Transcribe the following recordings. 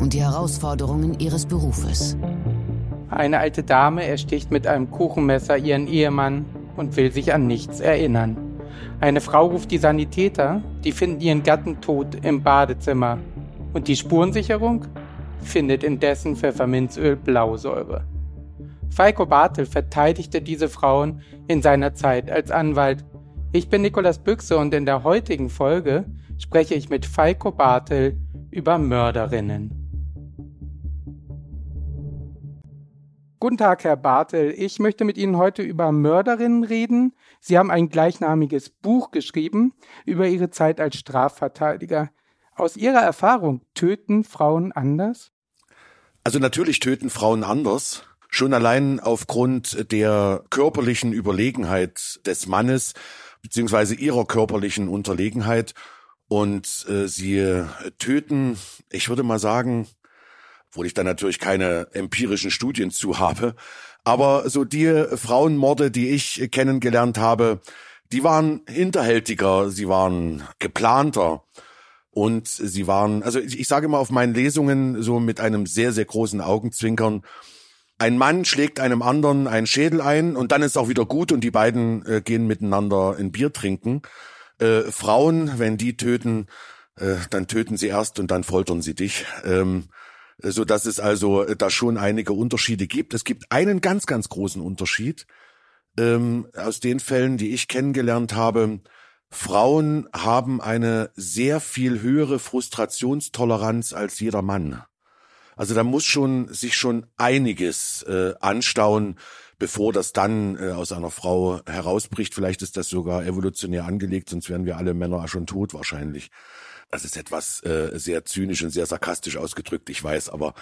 und die Herausforderungen ihres Berufes. Eine alte Dame ersticht mit einem Kuchenmesser ihren Ehemann und will sich an nichts erinnern. Eine Frau ruft die Sanitäter, die finden ihren Gatten tot im Badezimmer. Und die Spurensicherung findet indessen Pfefferminzöl Blausäure. Falco Bartel verteidigte diese Frauen in seiner Zeit als Anwalt. Ich bin Nikolas Büchse und in der heutigen Folge spreche ich mit Falco Bartel über Mörderinnen. Guten Tag, Herr Bartel. Ich möchte mit Ihnen heute über Mörderinnen reden. Sie haben ein gleichnamiges Buch geschrieben über Ihre Zeit als Strafverteidiger. Aus Ihrer Erfahrung, töten Frauen anders? Also natürlich töten Frauen anders. Schon allein aufgrund der körperlichen Überlegenheit des Mannes, beziehungsweise ihrer körperlichen Unterlegenheit. Und äh, sie töten, ich würde mal sagen, wo ich dann natürlich keine empirischen Studien zu habe. Aber so die Frauenmorde, die ich kennengelernt habe, die waren hinterhältiger, sie waren geplanter und sie waren, also ich, ich sage immer auf meinen Lesungen so mit einem sehr, sehr großen Augenzwinkern, ein Mann schlägt einem anderen einen Schädel ein und dann ist auch wieder gut und die beiden äh, gehen miteinander ein Bier trinken. Äh, Frauen, wenn die töten, äh, dann töten sie erst und dann foltern sie dich. Ähm, so dass es also äh, da schon einige Unterschiede gibt. Es gibt einen ganz, ganz großen Unterschied ähm, aus den Fällen, die ich kennengelernt habe. Frauen haben eine sehr viel höhere Frustrationstoleranz als jeder Mann. Also da muss schon sich schon einiges äh, anstauen, bevor das dann äh, aus einer Frau herausbricht. Vielleicht ist das sogar evolutionär angelegt, sonst wären wir alle Männer schon tot wahrscheinlich. Das ist etwas äh, sehr zynisch und sehr sarkastisch ausgedrückt, ich weiß, aber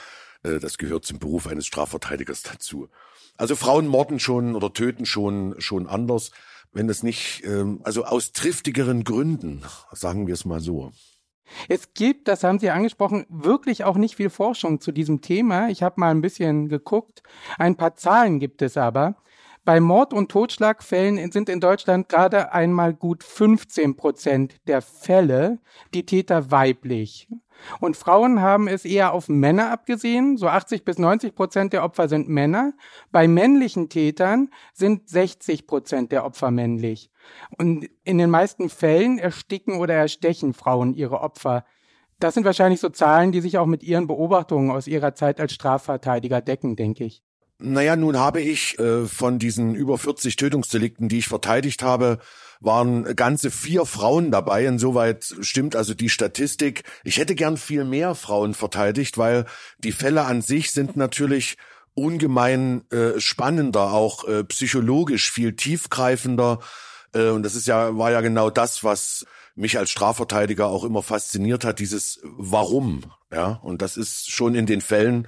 äh, das gehört zum Beruf eines Strafverteidigers dazu. Also Frauen morden schon oder töten schon schon anders, wenn es nicht, ähm, also aus triftigeren Gründen, sagen wir es mal so. Es gibt, das haben Sie angesprochen, wirklich auch nicht viel Forschung zu diesem Thema. Ich habe mal ein bisschen geguckt. Ein paar Zahlen gibt es aber. Bei Mord- und Totschlagfällen sind in Deutschland gerade einmal gut 15 Prozent der Fälle die Täter weiblich. Und Frauen haben es eher auf Männer abgesehen. So 80 bis 90 Prozent der Opfer sind Männer. Bei männlichen Tätern sind 60 Prozent der Opfer männlich. Und in den meisten Fällen ersticken oder erstechen Frauen ihre Opfer. Das sind wahrscheinlich so Zahlen, die sich auch mit Ihren Beobachtungen aus Ihrer Zeit als Strafverteidiger decken, denke ich. Naja, nun habe ich äh, von diesen über 40 Tötungsdelikten, die ich verteidigt habe, waren ganze vier Frauen dabei. Insoweit stimmt also die Statistik. Ich hätte gern viel mehr Frauen verteidigt, weil die Fälle an sich sind natürlich ungemein äh, spannender, auch äh, psychologisch viel tiefgreifender. Äh, und das ist ja, war ja genau das, was mich als Strafverteidiger auch immer fasziniert hat, dieses Warum. Ja, und das ist schon in den Fällen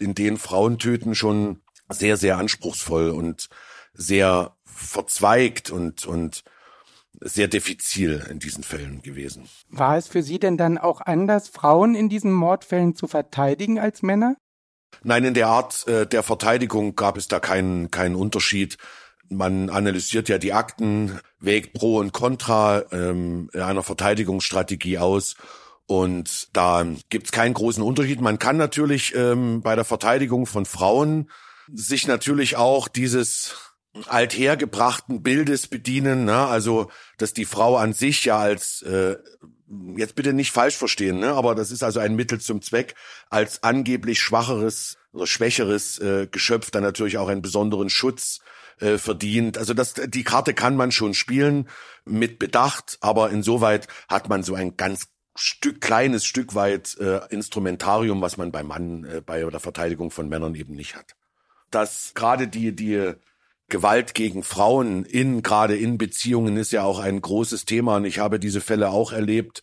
in denen Frauen töten schon sehr, sehr anspruchsvoll und sehr verzweigt und, und sehr diffizil in diesen Fällen gewesen. War es für Sie denn dann auch anders, Frauen in diesen Mordfällen zu verteidigen als Männer? Nein, in der Art äh, der Verteidigung gab es da keinen, keinen Unterschied. Man analysiert ja die Akten, wägt Pro und Contra ähm, einer Verteidigungsstrategie aus und da gibt's keinen großen Unterschied. Man kann natürlich ähm, bei der Verteidigung von Frauen sich natürlich auch dieses althergebrachten Bildes bedienen, ne? also dass die Frau an sich ja als äh, jetzt bitte nicht falsch verstehen, ne? aber das ist also ein Mittel zum Zweck, als angeblich schwacheres oder schwächeres äh, Geschöpf dann natürlich auch einen besonderen Schutz äh, verdient. Also das, die Karte kann man schon spielen mit Bedacht, aber insoweit hat man so ein ganz Stück, kleines Stück weit äh, Instrumentarium, was man beim Mann äh, bei der Verteidigung von Männern eben nicht hat. Dass gerade die, die Gewalt gegen Frauen in, gerade in Beziehungen ist ja auch ein großes Thema und ich habe diese Fälle auch erlebt,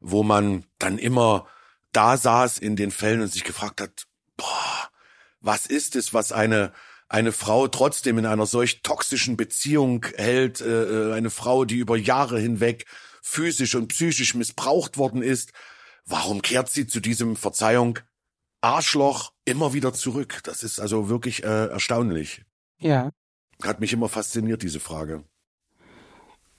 wo man dann immer da saß in den Fällen und sich gefragt hat, boah, was ist es, was eine eine Frau trotzdem in einer solch toxischen Beziehung hält, äh, äh, eine Frau, die über Jahre hinweg physisch und psychisch missbraucht worden ist, warum kehrt sie zu diesem Verzeihung Arschloch immer wieder zurück? Das ist also wirklich äh, erstaunlich. Ja. Hat mich immer fasziniert, diese Frage.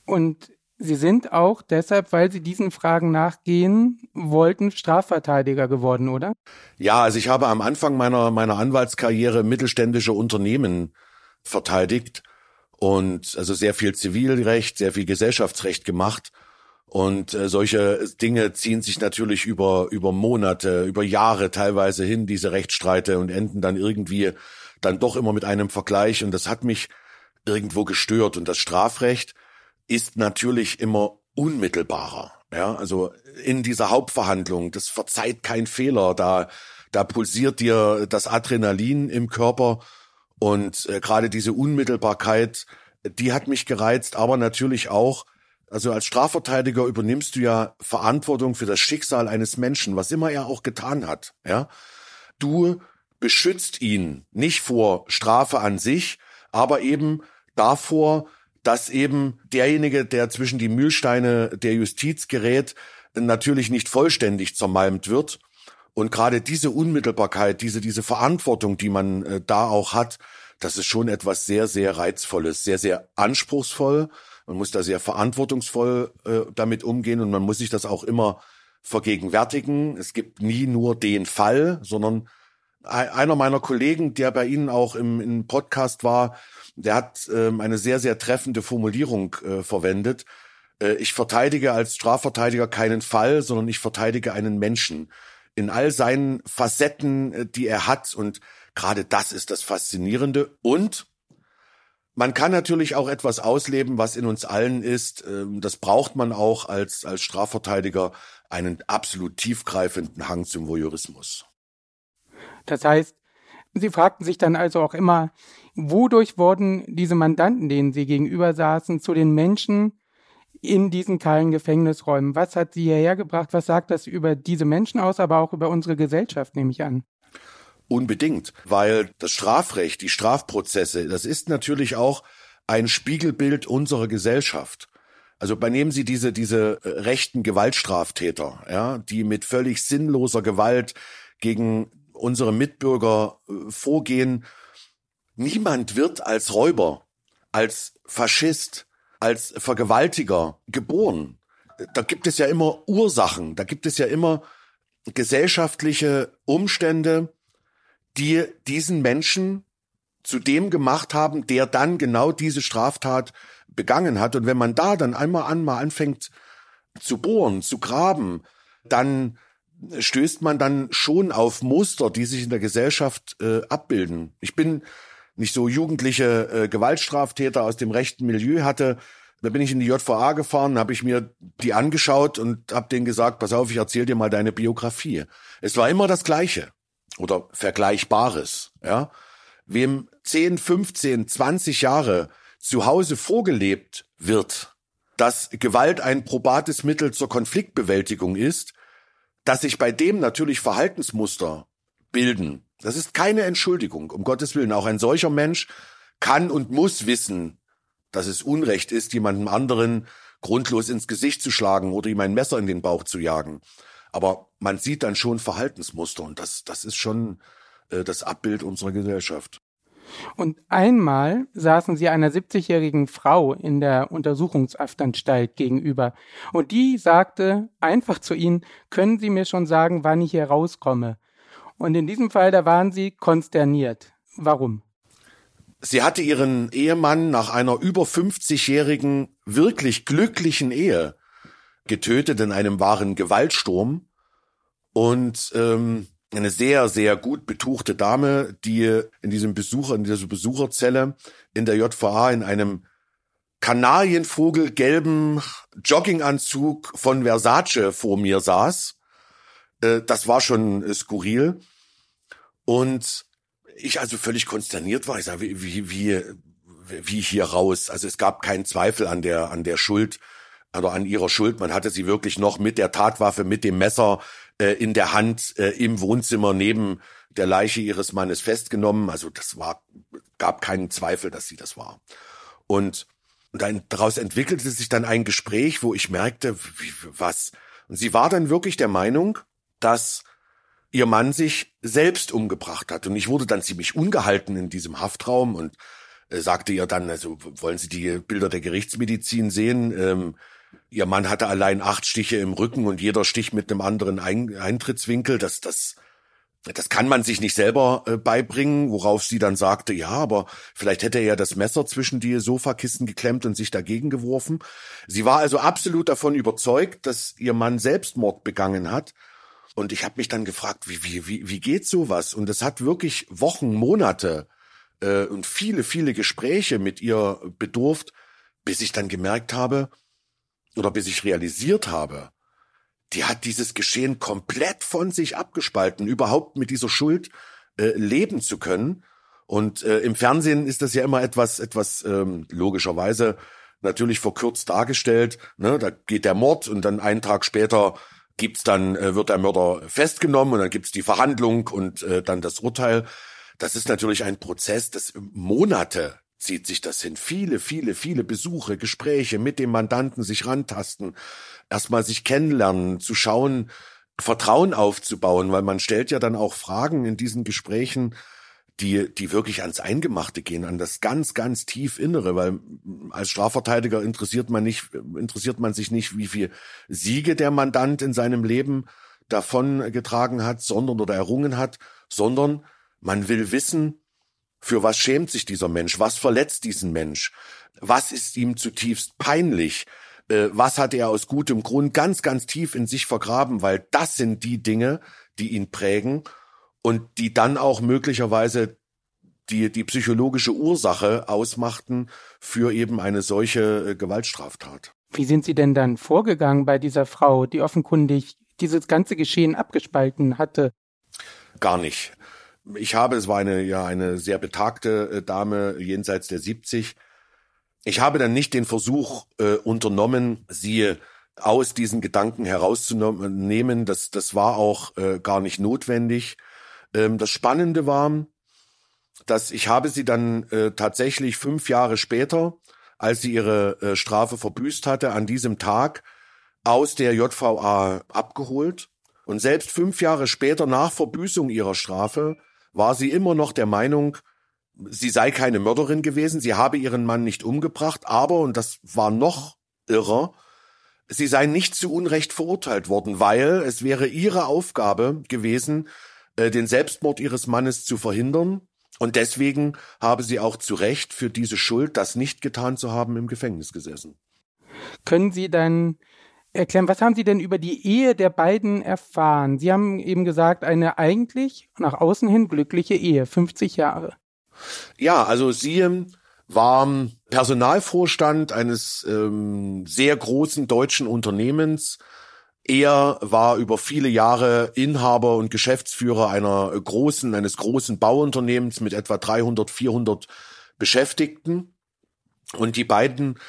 Und Sie sind auch deshalb, weil Sie diesen Fragen nachgehen wollten, Strafverteidiger geworden, oder? Ja, also ich habe am Anfang meiner, meiner Anwaltskarriere mittelständische Unternehmen verteidigt und also sehr viel Zivilrecht, sehr viel Gesellschaftsrecht gemacht. Und äh, solche Dinge ziehen sich natürlich über, über Monate, über Jahre teilweise hin, diese Rechtsstreite und enden dann irgendwie dann doch immer mit einem Vergleich. Und das hat mich irgendwo gestört. Und das Strafrecht, ist natürlich immer unmittelbarer. Ja, also in dieser Hauptverhandlung, das verzeiht kein Fehler, da, da pulsiert dir das Adrenalin im Körper und äh, gerade diese Unmittelbarkeit, die hat mich gereizt, aber natürlich auch, also als Strafverteidiger übernimmst du ja Verantwortung für das Schicksal eines Menschen, was immer er auch getan hat, ja. Du beschützt ihn nicht vor Strafe an sich, aber eben davor, dass eben derjenige, der zwischen die Mühlsteine der Justiz gerät, natürlich nicht vollständig zermalmt wird. Und gerade diese Unmittelbarkeit, diese, diese Verantwortung, die man äh, da auch hat, das ist schon etwas sehr, sehr reizvolles, sehr, sehr anspruchsvoll. Man muss da sehr verantwortungsvoll äh, damit umgehen und man muss sich das auch immer vergegenwärtigen. Es gibt nie nur den Fall, sondern einer meiner Kollegen, der bei Ihnen auch im, im Podcast war, der hat ähm, eine sehr, sehr treffende Formulierung äh, verwendet. Äh, ich verteidige als Strafverteidiger keinen Fall, sondern ich verteidige einen Menschen in all seinen Facetten, äh, die er hat. Und gerade das ist das Faszinierende. Und man kann natürlich auch etwas ausleben, was in uns allen ist. Ähm, das braucht man auch als, als Strafverteidiger, einen absolut tiefgreifenden Hang zum Voyeurismus. Das heißt, Sie fragten sich dann also auch immer, wodurch wurden diese Mandanten, denen Sie gegenüber saßen, zu den Menschen in diesen kahlen Gefängnisräumen? Was hat sie hierher gebracht? Was sagt das über diese Menschen aus, aber auch über unsere Gesellschaft, nehme ich an? Unbedingt, weil das Strafrecht, die Strafprozesse, das ist natürlich auch ein Spiegelbild unserer Gesellschaft. Also benehmen Sie diese, diese äh, rechten Gewaltstraftäter, ja, die mit völlig sinnloser Gewalt gegen unsere Mitbürger äh, vorgehen. Niemand wird als Räuber, als Faschist, als Vergewaltiger geboren. Da gibt es ja immer Ursachen, da gibt es ja immer gesellschaftliche Umstände, die diesen Menschen zu dem gemacht haben, der dann genau diese Straftat begangen hat. Und wenn man da dann einmal an mal anfängt zu bohren, zu graben, dann stößt man dann schon auf Muster, die sich in der Gesellschaft äh, abbilden. Ich bin nicht so jugendliche äh, Gewaltstraftäter aus dem rechten Milieu hatte. Da bin ich in die JVA gefahren, habe ich mir die angeschaut und habe denen gesagt, pass auf, ich erzähl dir mal deine Biografie. Es war immer das Gleiche oder Vergleichbares. Ja, wem 10, 15, 20 Jahre zu Hause vorgelebt wird, dass Gewalt ein probates Mittel zur Konfliktbewältigung ist, dass sich bei dem natürlich Verhaltensmuster bilden, das ist keine Entschuldigung, um Gottes Willen. Auch ein solcher Mensch kann und muss wissen, dass es Unrecht ist, jemandem anderen grundlos ins Gesicht zu schlagen oder ihm ein Messer in den Bauch zu jagen. Aber man sieht dann schon Verhaltensmuster und das, das ist schon äh, das Abbild unserer Gesellschaft. Und einmal saßen sie einer 70-jährigen Frau in der Untersuchungsaftanstalt gegenüber. Und die sagte einfach zu ihnen, können Sie mir schon sagen, wann ich hier rauskomme? Und in diesem Fall, da waren sie konsterniert. Warum? Sie hatte ihren Ehemann nach einer über 50-jährigen, wirklich glücklichen Ehe getötet in einem wahren Gewaltsturm. Und ähm, eine sehr, sehr gut betuchte Dame, die in diesem Besucher, in dieser Besucherzelle in der JVA in einem Kanarienvogelgelben Jogginganzug von Versace vor mir saß. Äh, das war schon skurril. Und ich also völlig konsterniert war. Ich sage, wie, wie, wie, wie hier raus? Also es gab keinen Zweifel an der, an der Schuld oder an ihrer Schuld. Man hatte sie wirklich noch mit der Tatwaffe, mit dem Messer äh, in der Hand äh, im Wohnzimmer neben der Leiche ihres Mannes festgenommen. Also das war, gab keinen Zweifel, dass sie das war. Und, und dann, daraus entwickelte sich dann ein Gespräch, wo ich merkte, wie, was. Und sie war dann wirklich der Meinung, dass ihr Mann sich selbst umgebracht hat. Und ich wurde dann ziemlich ungehalten in diesem Haftraum und äh, sagte ihr dann, also wollen Sie die Bilder der Gerichtsmedizin sehen? Ähm, ihr Mann hatte allein acht Stiche im Rücken und jeder Stich mit einem anderen Ein Eintrittswinkel. Das, das, das kann man sich nicht selber äh, beibringen, worauf sie dann sagte, ja, aber vielleicht hätte er ja das Messer zwischen die Sofakissen geklemmt und sich dagegen geworfen. Sie war also absolut davon überzeugt, dass ihr Mann Selbstmord begangen hat. Und ich habe mich dann gefragt, wie, wie, wie, wie geht sowas? Und es hat wirklich Wochen, Monate äh, und viele, viele Gespräche mit ihr bedurft, bis ich dann gemerkt habe oder bis ich realisiert habe, die hat dieses Geschehen komplett von sich abgespalten, überhaupt mit dieser Schuld äh, leben zu können. Und äh, im Fernsehen ist das ja immer etwas, etwas ähm, logischerweise natürlich verkürzt dargestellt. Ne? Da geht der Mord und dann einen Tag später gibt's dann äh, wird der Mörder festgenommen und dann gibt's die Verhandlung und äh, dann das Urteil. Das ist natürlich ein Prozess, das Monate zieht sich das hin. Viele, viele, viele Besuche, Gespräche mit dem Mandanten, sich rantasten, erstmal sich kennenlernen, zu schauen, Vertrauen aufzubauen, weil man stellt ja dann auch Fragen in diesen Gesprächen, die, die wirklich ans Eingemachte gehen, an das ganz, ganz tief Innere, weil als Strafverteidiger interessiert man nicht, interessiert man sich nicht, wie viel Siege der Mandant in seinem Leben davon getragen hat, sondern oder errungen hat, sondern man will wissen, für was schämt sich dieser Mensch? Was verletzt diesen Mensch? Was ist ihm zutiefst peinlich? Äh, was hat er aus gutem Grund ganz, ganz tief in sich vergraben? Weil das sind die Dinge, die ihn prägen und die dann auch möglicherweise die, die psychologische Ursache ausmachten für eben eine solche äh, Gewaltstraftat. Wie sind Sie denn dann vorgegangen bei dieser Frau, die offenkundig dieses ganze Geschehen abgespalten hatte? Gar nicht ich habe, es war eine, ja, eine sehr betagte äh, Dame jenseits der 70. Ich habe dann nicht den Versuch äh, unternommen, sie aus diesen Gedanken herauszunehmen. Das, das war auch äh, gar nicht notwendig. Ähm, das Spannende war, dass ich habe sie dann äh, tatsächlich fünf Jahre später, als sie ihre äh, Strafe verbüßt hatte, an diesem Tag aus der JVA abgeholt. Und selbst fünf Jahre später nach Verbüßung ihrer Strafe war sie immer noch der Meinung, sie sei keine Mörderin gewesen, sie habe ihren Mann nicht umgebracht, aber, und das war noch irrer, sie sei nicht zu Unrecht verurteilt worden, weil es wäre ihre Aufgabe gewesen, äh, den Selbstmord ihres Mannes zu verhindern. Und deswegen habe sie auch zu Recht für diese Schuld, das nicht getan zu haben, im Gefängnis gesessen. Können Sie dann erklären, was haben Sie denn über die Ehe der beiden erfahren? Sie haben eben gesagt, eine eigentlich nach außen hin glückliche Ehe, 50 Jahre. Ja, also sie ähm, war Personalvorstand eines ähm, sehr großen deutschen Unternehmens. Er war über viele Jahre Inhaber und Geschäftsführer einer großen, eines großen Bauunternehmens mit etwa 300, 400 Beschäftigten. Und die beiden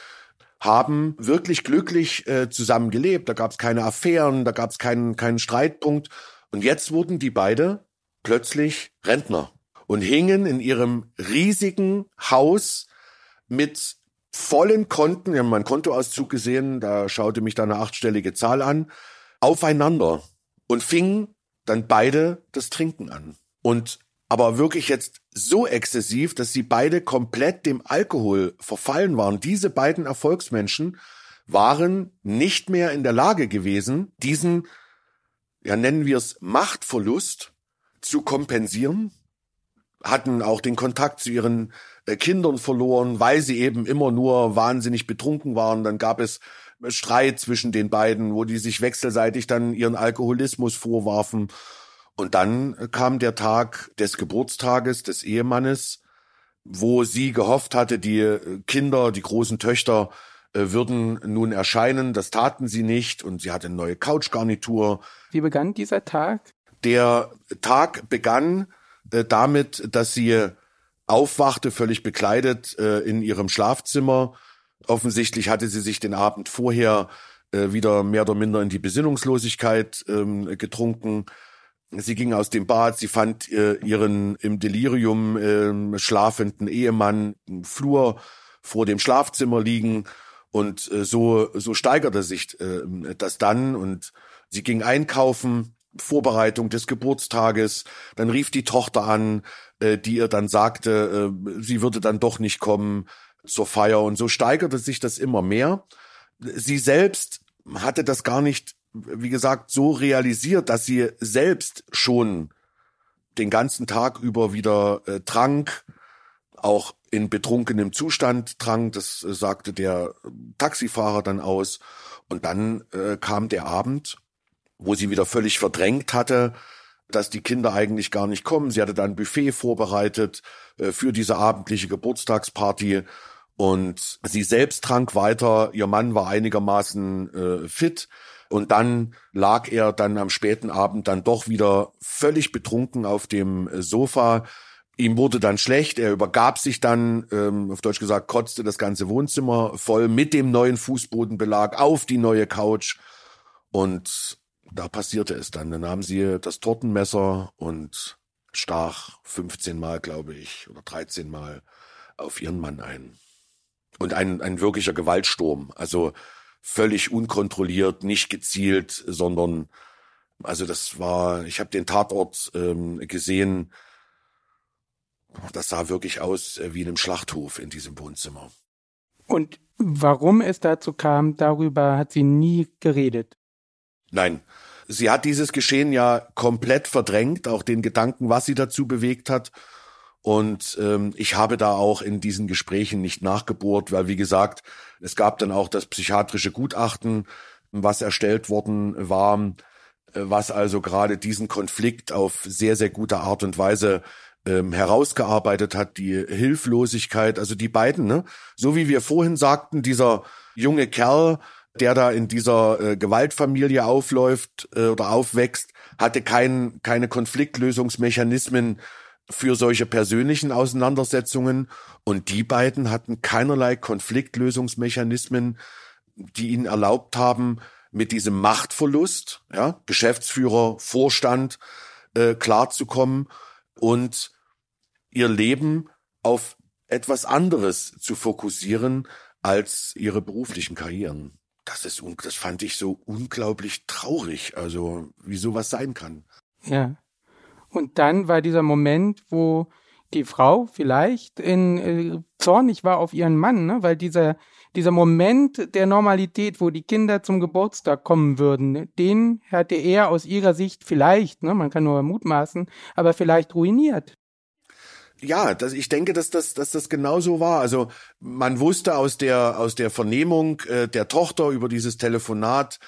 haben wirklich glücklich äh, zusammen gelebt. Da gab es keine Affären, da gab es keinen, keinen Streitpunkt. Und jetzt wurden die beide plötzlich Rentner und hingen in ihrem riesigen Haus mit vollen Konten, wir haben meinen Kontoauszug gesehen, da schaute mich da eine achtstellige Zahl an, aufeinander und fingen dann beide das Trinken an. Und aber wirklich jetzt so exzessiv, dass sie beide komplett dem Alkohol verfallen waren. Diese beiden Erfolgsmenschen waren nicht mehr in der Lage gewesen, diesen, ja nennen wir es, Machtverlust zu kompensieren, hatten auch den Kontakt zu ihren äh, Kindern verloren, weil sie eben immer nur wahnsinnig betrunken waren. Dann gab es Streit zwischen den beiden, wo die sich wechselseitig dann ihren Alkoholismus vorwarfen. Und dann kam der Tag des Geburtstages des Ehemannes, wo sie gehofft hatte, die Kinder, die großen Töchter äh, würden nun erscheinen. Das taten sie nicht und sie hatte eine neue Couchgarnitur. Wie begann dieser Tag? Der Tag begann äh, damit, dass sie aufwachte, völlig bekleidet äh, in ihrem Schlafzimmer. Offensichtlich hatte sie sich den Abend vorher äh, wieder mehr oder minder in die Besinnungslosigkeit ähm, getrunken. Sie ging aus dem Bad, sie fand äh, ihren im Delirium äh, schlafenden Ehemann im Flur vor dem Schlafzimmer liegen und äh, so so steigerte sich äh, das dann und sie ging einkaufen, Vorbereitung des Geburtstages, dann rief die Tochter an, äh, die ihr dann sagte, äh, sie würde dann doch nicht kommen zur Feier und so steigerte sich das immer mehr. Sie selbst hatte das gar nicht wie gesagt, so realisiert, dass sie selbst schon den ganzen Tag über wieder äh, trank, auch in betrunkenem Zustand trank, das äh, sagte der Taxifahrer dann aus. Und dann äh, kam der Abend, wo sie wieder völlig verdrängt hatte, dass die Kinder eigentlich gar nicht kommen. Sie hatte dann ein Buffet vorbereitet äh, für diese abendliche Geburtstagsparty und sie selbst trank weiter. Ihr Mann war einigermaßen äh, fit. Und dann lag er dann am späten Abend dann doch wieder völlig betrunken auf dem äh, Sofa. Ihm wurde dann schlecht, er übergab sich dann, ähm, auf Deutsch gesagt, kotzte das ganze Wohnzimmer voll mit dem neuen Fußbodenbelag auf die neue Couch. Und da passierte es dann. Dann nahm sie das Tortenmesser und stach 15 Mal, glaube ich, oder 13 Mal auf ihren Mann ein. Und ein, ein wirklicher Gewaltsturm. Also völlig unkontrolliert, nicht gezielt, sondern also das war, ich habe den Tatort ähm, gesehen, das sah wirklich aus äh, wie in einem Schlachthof in diesem Wohnzimmer. Und warum es dazu kam, darüber hat sie nie geredet. Nein, sie hat dieses Geschehen ja komplett verdrängt, auch den Gedanken, was sie dazu bewegt hat. Und ähm, ich habe da auch in diesen Gesprächen nicht nachgebohrt, weil wie gesagt, es gab dann auch das psychiatrische Gutachten, was erstellt worden war, äh, was also gerade diesen Konflikt auf sehr, sehr gute Art und Weise ähm, herausgearbeitet hat, die Hilflosigkeit, also die beiden, ne? So wie wir vorhin sagten, dieser junge Kerl, der da in dieser äh, Gewaltfamilie aufläuft äh, oder aufwächst, hatte kein, keine Konfliktlösungsmechanismen für solche persönlichen Auseinandersetzungen und die beiden hatten keinerlei Konfliktlösungsmechanismen, die ihnen erlaubt haben, mit diesem Machtverlust, ja, Geschäftsführer, Vorstand, äh, klarzukommen und ihr Leben auf etwas anderes zu fokussieren als ihre beruflichen Karrieren. Das ist, das fand ich so unglaublich traurig, also wie sowas sein kann. Ja. Und dann war dieser Moment, wo die Frau vielleicht in, äh, zornig war auf ihren Mann, ne? weil dieser, dieser Moment der Normalität, wo die Kinder zum Geburtstag kommen würden, den hatte er aus ihrer Sicht vielleicht, ne? man kann nur mutmaßen, aber vielleicht ruiniert. Ja, das, ich denke, dass das, dass das genauso war. Also man wusste aus der aus der Vernehmung äh, der Tochter über dieses Telefonat,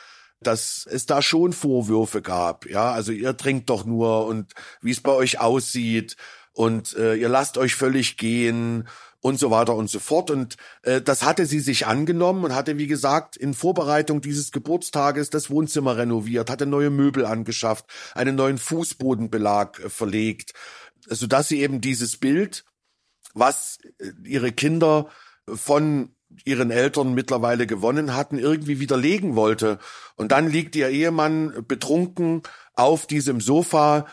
dass es da schon Vorwürfe gab. Ja, also ihr trinkt doch nur und wie es bei euch aussieht und äh, ihr lasst euch völlig gehen und so weiter und so fort. Und äh, das hatte sie sich angenommen und hatte, wie gesagt, in Vorbereitung dieses Geburtstages das Wohnzimmer renoviert, hatte neue Möbel angeschafft, einen neuen Fußbodenbelag äh, verlegt, sodass sie eben dieses Bild, was äh, ihre Kinder von ihren Eltern mittlerweile gewonnen hatten, irgendwie widerlegen wollte. Und dann liegt ihr Ehemann betrunken auf diesem Sofa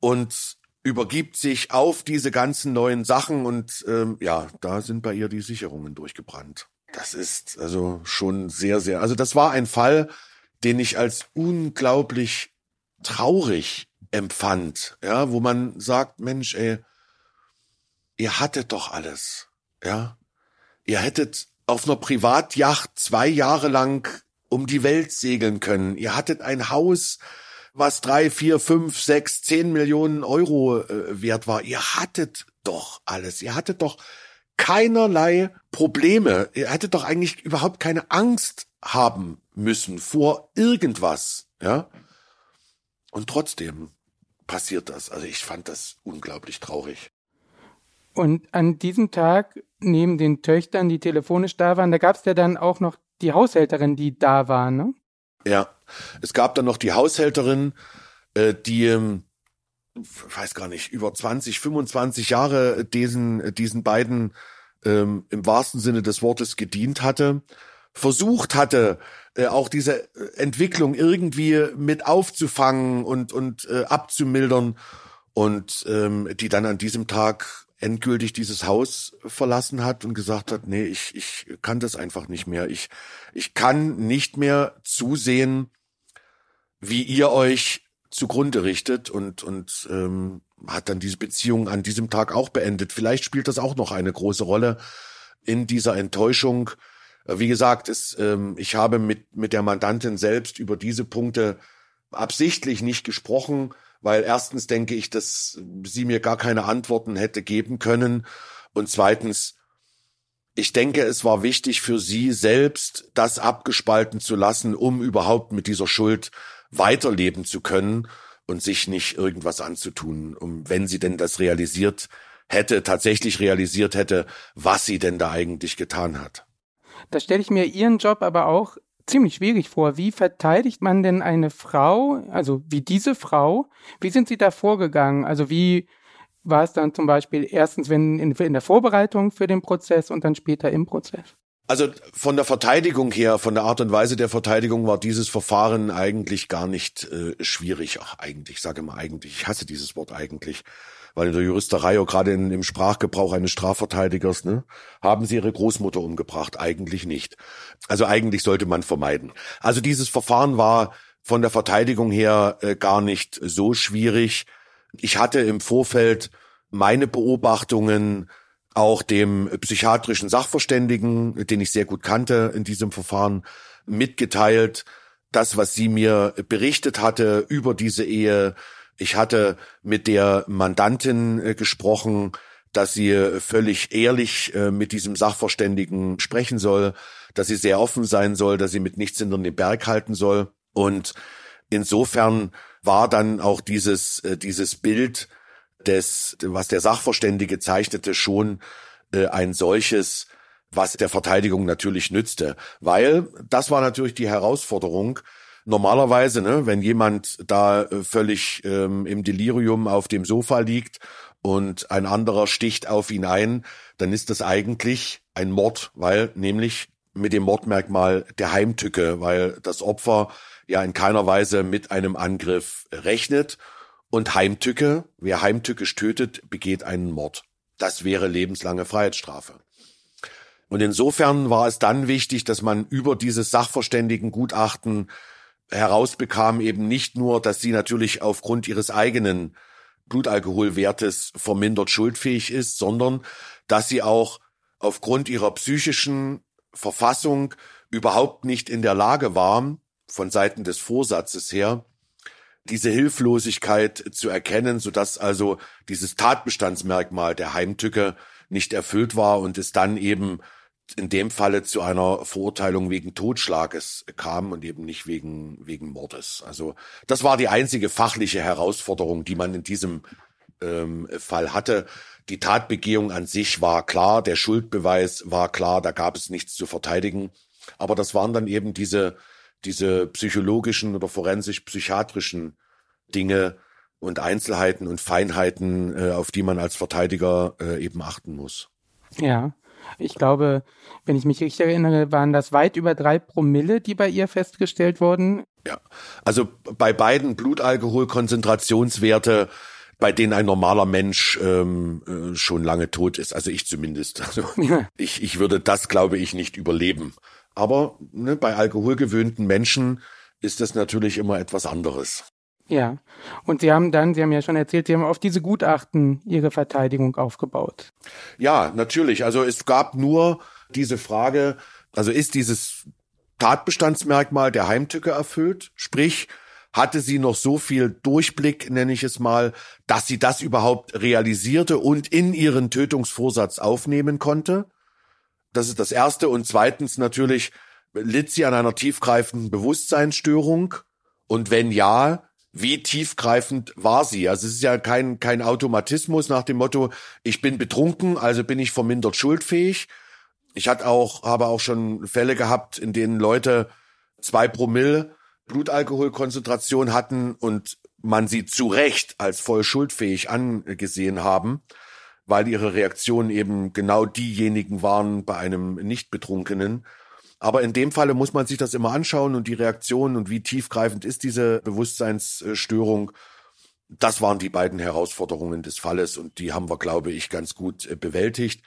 und übergibt sich auf diese ganzen neuen Sachen und ähm, ja, da sind bei ihr die Sicherungen durchgebrannt. Das ist also schon sehr, sehr, also das war ein Fall, den ich als unglaublich traurig empfand, ja, wo man sagt, Mensch, ey, ihr hattet doch alles, ja, ihr hättet auf einer Privatjacht zwei Jahre lang um die Welt segeln können. Ihr hattet ein Haus, was drei, vier, fünf, sechs, zehn Millionen Euro äh, wert war. Ihr hattet doch alles. Ihr hattet doch keinerlei Probleme. Ihr hättet doch eigentlich überhaupt keine Angst haben müssen vor irgendwas, ja? Und trotzdem passiert das. Also ich fand das unglaublich traurig. Und an diesem Tag, neben den Töchtern, die telefonisch da waren, da gab es ja dann auch noch die Haushälterin, die da war, ne? Ja, es gab dann noch die Haushälterin, äh, die, ähm, weiß gar nicht, über 20, 25 Jahre diesen, diesen beiden ähm, im wahrsten Sinne des Wortes gedient hatte versucht hatte, äh, auch diese Entwicklung irgendwie mit aufzufangen und, und äh, abzumildern und ähm, die dann an diesem Tag endgültig dieses Haus verlassen hat und gesagt hat, nee, ich, ich kann das einfach nicht mehr. Ich, ich kann nicht mehr zusehen, wie ihr euch zugrunde richtet und, und ähm, hat dann diese Beziehung an diesem Tag auch beendet. Vielleicht spielt das auch noch eine große Rolle in dieser Enttäuschung. Äh, wie gesagt, es, ähm, ich habe mit, mit der Mandantin selbst über diese Punkte absichtlich nicht gesprochen, weil erstens denke ich, dass sie mir gar keine Antworten hätte geben können und zweitens, ich denke, es war wichtig für sie selbst, das abgespalten zu lassen, um überhaupt mit dieser Schuld weiterleben zu können und sich nicht irgendwas anzutun, um wenn sie denn das realisiert hätte, tatsächlich realisiert hätte, was sie denn da eigentlich getan hat. Da stelle ich mir ihren Job aber auch ziemlich schwierig vor. Wie verteidigt man denn eine Frau, also wie diese Frau? Wie sind Sie da vorgegangen? Also wie war es dann zum Beispiel erstens wenn in, in der Vorbereitung für den Prozess und dann später im Prozess? Also von der Verteidigung her, von der Art und Weise der Verteidigung war dieses Verfahren eigentlich gar nicht äh, schwierig. Ach, eigentlich, ich sage mal eigentlich, ich hasse dieses Wort eigentlich weil in der Juristerei oder gerade in, im Sprachgebrauch eines Strafverteidigers, ne, haben sie ihre Großmutter umgebracht? Eigentlich nicht. Also eigentlich sollte man vermeiden. Also dieses Verfahren war von der Verteidigung her äh, gar nicht so schwierig. Ich hatte im Vorfeld meine Beobachtungen auch dem psychiatrischen Sachverständigen, den ich sehr gut kannte in diesem Verfahren, mitgeteilt. Das, was sie mir berichtet hatte über diese Ehe, ich hatte mit der Mandantin äh, gesprochen, dass sie äh, völlig ehrlich äh, mit diesem Sachverständigen sprechen soll, dass sie sehr offen sein soll, dass sie mit nichts hinter den Berg halten soll. Und insofern war dann auch dieses, dieses Bild des, was der Sachverständige zeichnete, schon ein solches, was der Verteidigung natürlich nützte. Weil das war natürlich die Herausforderung, normalerweise, ne, wenn jemand da äh, völlig ähm, im Delirium auf dem Sofa liegt und ein anderer sticht auf ihn ein, dann ist das eigentlich ein Mord, weil nämlich mit dem Mordmerkmal der Heimtücke, weil das Opfer ja in keiner Weise mit einem Angriff rechnet und Heimtücke, wer heimtückisch tötet, begeht einen Mord. Das wäre lebenslange Freiheitsstrafe. Und insofern war es dann wichtig, dass man über dieses Sachverständigengutachten herausbekam eben nicht nur, dass sie natürlich aufgrund ihres eigenen Blutalkoholwertes vermindert schuldfähig ist, sondern dass sie auch aufgrund ihrer psychischen Verfassung überhaupt nicht in der Lage war, von Seiten des Vorsatzes her, diese Hilflosigkeit zu erkennen, sodass also dieses Tatbestandsmerkmal der Heimtücke nicht erfüllt war und es dann eben in dem Falle zu einer Verurteilung wegen Totschlages kam und eben nicht wegen, wegen Mordes. Also das war die einzige fachliche Herausforderung, die man in diesem ähm, Fall hatte. Die Tatbegehung an sich war klar, der Schuldbeweis war klar, da gab es nichts zu verteidigen. Aber das waren dann eben diese, diese psychologischen oder forensisch-psychiatrischen Dinge und Einzelheiten und Feinheiten, äh, auf die man als Verteidiger äh, eben achten muss. Ja. Ich glaube, wenn ich mich richtig erinnere, waren das weit über drei Promille, die bei ihr festgestellt wurden. Ja, also bei beiden Blutalkoholkonzentrationswerte, bei denen ein normaler Mensch ähm, äh, schon lange tot ist. Also ich zumindest. Also ja. ich, ich würde das, glaube ich, nicht überleben. Aber ne, bei alkoholgewöhnten Menschen ist das natürlich immer etwas anderes. Ja, und Sie haben dann, Sie haben ja schon erzählt, Sie haben auf diese Gutachten Ihre Verteidigung aufgebaut. Ja, natürlich. Also es gab nur diese Frage, also ist dieses Tatbestandsmerkmal der Heimtücke erfüllt? Sprich, hatte sie noch so viel Durchblick, nenne ich es mal, dass sie das überhaupt realisierte und in ihren Tötungsvorsatz aufnehmen konnte? Das ist das Erste. Und zweitens natürlich, litt sie an einer tiefgreifenden Bewusstseinsstörung? Und wenn ja, wie tiefgreifend war sie? Also es ist ja kein, kein Automatismus nach dem Motto, ich bin betrunken, also bin ich vermindert schuldfähig. Ich hatte auch, habe auch schon Fälle gehabt, in denen Leute zwei Promille Blutalkoholkonzentration hatten und man sie zu Recht als voll schuldfähig angesehen haben, weil ihre Reaktionen eben genau diejenigen waren bei einem Nichtbetrunkenen. Aber in dem Falle muss man sich das immer anschauen und die Reaktion und wie tiefgreifend ist diese Bewusstseinsstörung. Das waren die beiden Herausforderungen des Falles und die haben wir, glaube ich, ganz gut äh, bewältigt.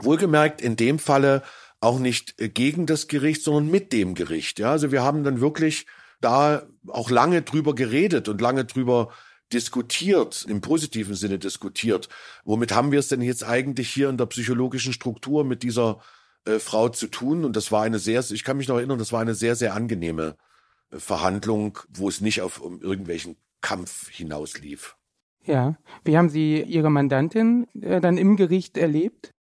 Wohlgemerkt in dem Falle auch nicht äh, gegen das Gericht, sondern mit dem Gericht. Ja, also wir haben dann wirklich da auch lange drüber geredet und lange drüber diskutiert, im positiven Sinne diskutiert. Womit haben wir es denn jetzt eigentlich hier in der psychologischen Struktur mit dieser äh, Frau zu tun? Und das war eine sehr, ich kann mich noch erinnern, das war eine sehr, sehr angenehme äh, Verhandlung, wo es nicht auf um irgendwelchen Kampf hinauslief. Ja. Wie haben Sie Ihre Mandantin äh, dann im Gericht erlebt?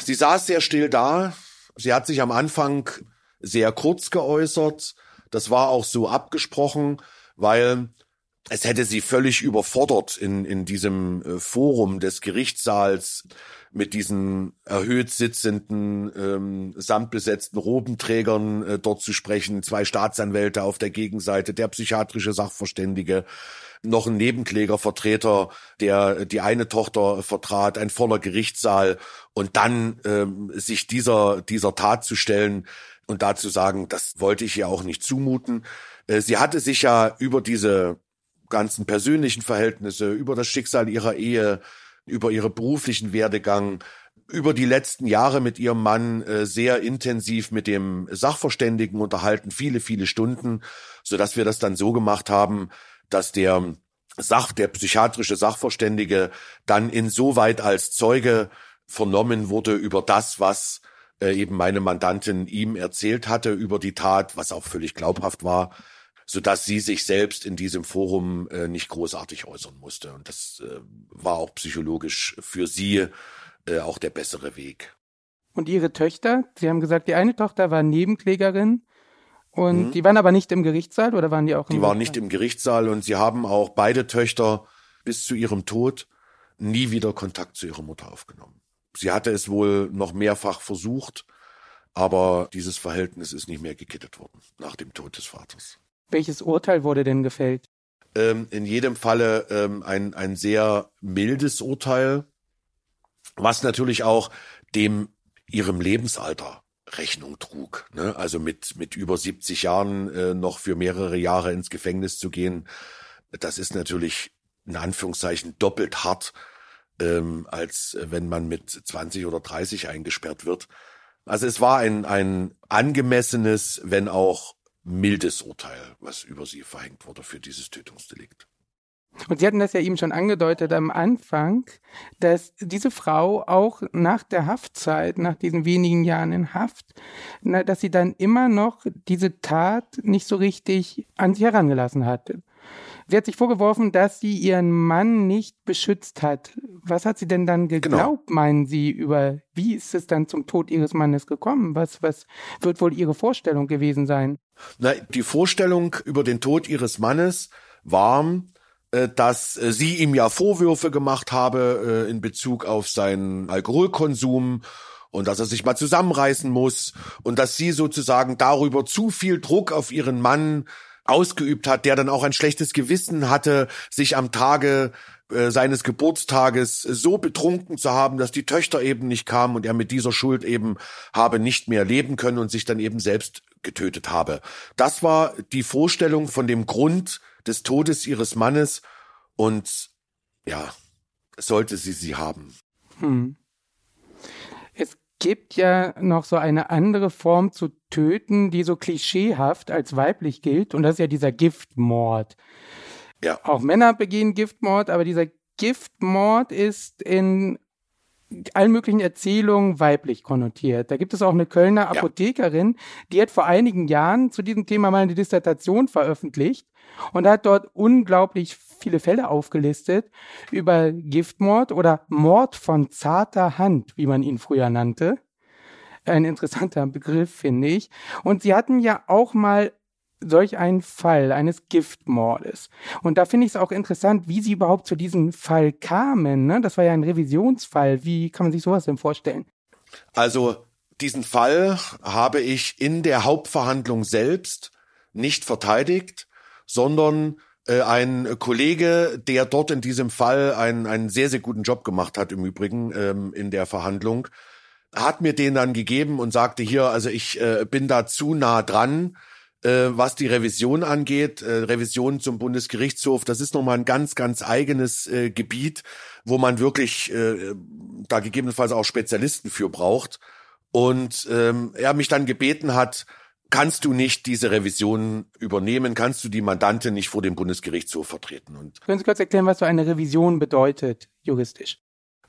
Sie saß sehr still da. Sie hat sich am Anfang sehr kurz geäußert. Das war auch so abgesprochen, weil es hätte sie völlig überfordert in, in diesem äh, Forum des Gerichtssaals mit diesen erhöht sitzenden, ähm, samtbesetzten Robenträgern äh, dort zu sprechen, zwei Staatsanwälte auf der Gegenseite, der psychiatrische Sachverständige, noch ein Nebenklägervertreter, der die eine Tochter vertrat, ein voller Gerichtssaal und dann ähm, sich dieser, dieser Tat zu stellen und dazu sagen, das wollte ich ihr auch nicht zumuten. Äh, sie hatte sich ja über diese ganzen persönlichen Verhältnisse, über das Schicksal ihrer Ehe, über ihre beruflichen Werdegang, über die letzten Jahre mit ihrem Mann äh, sehr intensiv mit dem Sachverständigen unterhalten, viele, viele Stunden, so dass wir das dann so gemacht haben, dass der Sach, der psychiatrische Sachverständige dann insoweit als Zeuge vernommen wurde über das, was äh, eben meine Mandantin ihm erzählt hatte über die Tat, was auch völlig glaubhaft war, so dass sie sich selbst in diesem Forum äh, nicht großartig äußern musste. Und das äh, war auch psychologisch für sie äh, auch der bessere Weg. Und Ihre Töchter? Sie haben gesagt, die eine Tochter war Nebenklägerin. Und mhm. die waren aber nicht im Gerichtssaal oder waren die auch im Die waren nicht im Gerichtssaal und sie haben auch beide Töchter bis zu ihrem Tod nie wieder Kontakt zu ihrer Mutter aufgenommen. Sie hatte es wohl noch mehrfach versucht, aber dieses Verhältnis ist nicht mehr gekittet worden nach dem Tod des Vaters. Welches Urteil wurde denn gefällt? Ähm, in jedem Falle ähm, ein, ein sehr mildes Urteil, was natürlich auch dem ihrem Lebensalter Rechnung trug. Ne? Also mit, mit über 70 Jahren äh, noch für mehrere Jahre ins Gefängnis zu gehen, das ist natürlich in Anführungszeichen doppelt hart, ähm, als wenn man mit 20 oder 30 eingesperrt wird. Also es war ein, ein angemessenes, wenn auch mildes Urteil, was über sie verhängt wurde für dieses Tötungsdelikt. Und Sie hatten das ja eben schon angedeutet am Anfang, dass diese Frau auch nach der Haftzeit, nach diesen wenigen Jahren in Haft, dass sie dann immer noch diese Tat nicht so richtig an sich herangelassen hat. Sie hat sich vorgeworfen, dass sie ihren Mann nicht beschützt hat. Was hat sie denn dann genau. geglaubt, genau. meinen Sie, über wie ist es dann zum Tod ihres Mannes gekommen? Was, was wird wohl ihre Vorstellung gewesen sein? Na, die Vorstellung über den Tod ihres Mannes war, äh, dass äh, sie ihm ja Vorwürfe gemacht habe äh, in Bezug auf seinen Alkoholkonsum und dass er sich mal zusammenreißen muss und dass sie sozusagen darüber zu viel Druck auf ihren Mann ausgeübt hat, der dann auch ein schlechtes Gewissen hatte, sich am Tage äh, seines Geburtstages so betrunken zu haben, dass die Töchter eben nicht kamen und er mit dieser Schuld eben habe nicht mehr leben können und sich dann eben selbst getötet habe. Das war die Vorstellung von dem Grund des Todes ihres Mannes und ja, sollte sie sie haben. Hm gibt ja noch so eine andere Form zu töten, die so klischeehaft als weiblich gilt. Und das ist ja dieser Giftmord. Ja. Auch Männer begehen Giftmord, aber dieser Giftmord ist in allen möglichen Erzählungen weiblich konnotiert. Da gibt es auch eine Kölner Apothekerin, ja. die hat vor einigen Jahren zu diesem Thema mal eine Dissertation veröffentlicht und hat dort unglaublich viele Fälle aufgelistet über Giftmord oder Mord von zarter Hand, wie man ihn früher nannte. Ein interessanter Begriff, finde ich. Und sie hatten ja auch mal solch einen Fall eines Giftmordes. Und da finde ich es auch interessant, wie sie überhaupt zu diesem Fall kamen. Ne? Das war ja ein Revisionsfall. Wie kann man sich sowas denn vorstellen? Also diesen Fall habe ich in der Hauptverhandlung selbst nicht verteidigt, sondern ein Kollege, der dort in diesem Fall einen, einen sehr, sehr guten Job gemacht hat, im Übrigen ähm, in der Verhandlung, hat mir den dann gegeben und sagte hier, also ich äh, bin da zu nah dran, äh, was die Revision angeht. Äh, Revision zum Bundesgerichtshof, das ist nochmal ein ganz, ganz eigenes äh, Gebiet, wo man wirklich äh, da gegebenenfalls auch Spezialisten für braucht. Und ähm, er mich dann gebeten hat, kannst du nicht diese Revision übernehmen, kannst du die Mandantin nicht vor dem Bundesgerichtshof vertreten. Und Können Sie kurz erklären, was so eine Revision bedeutet, juristisch?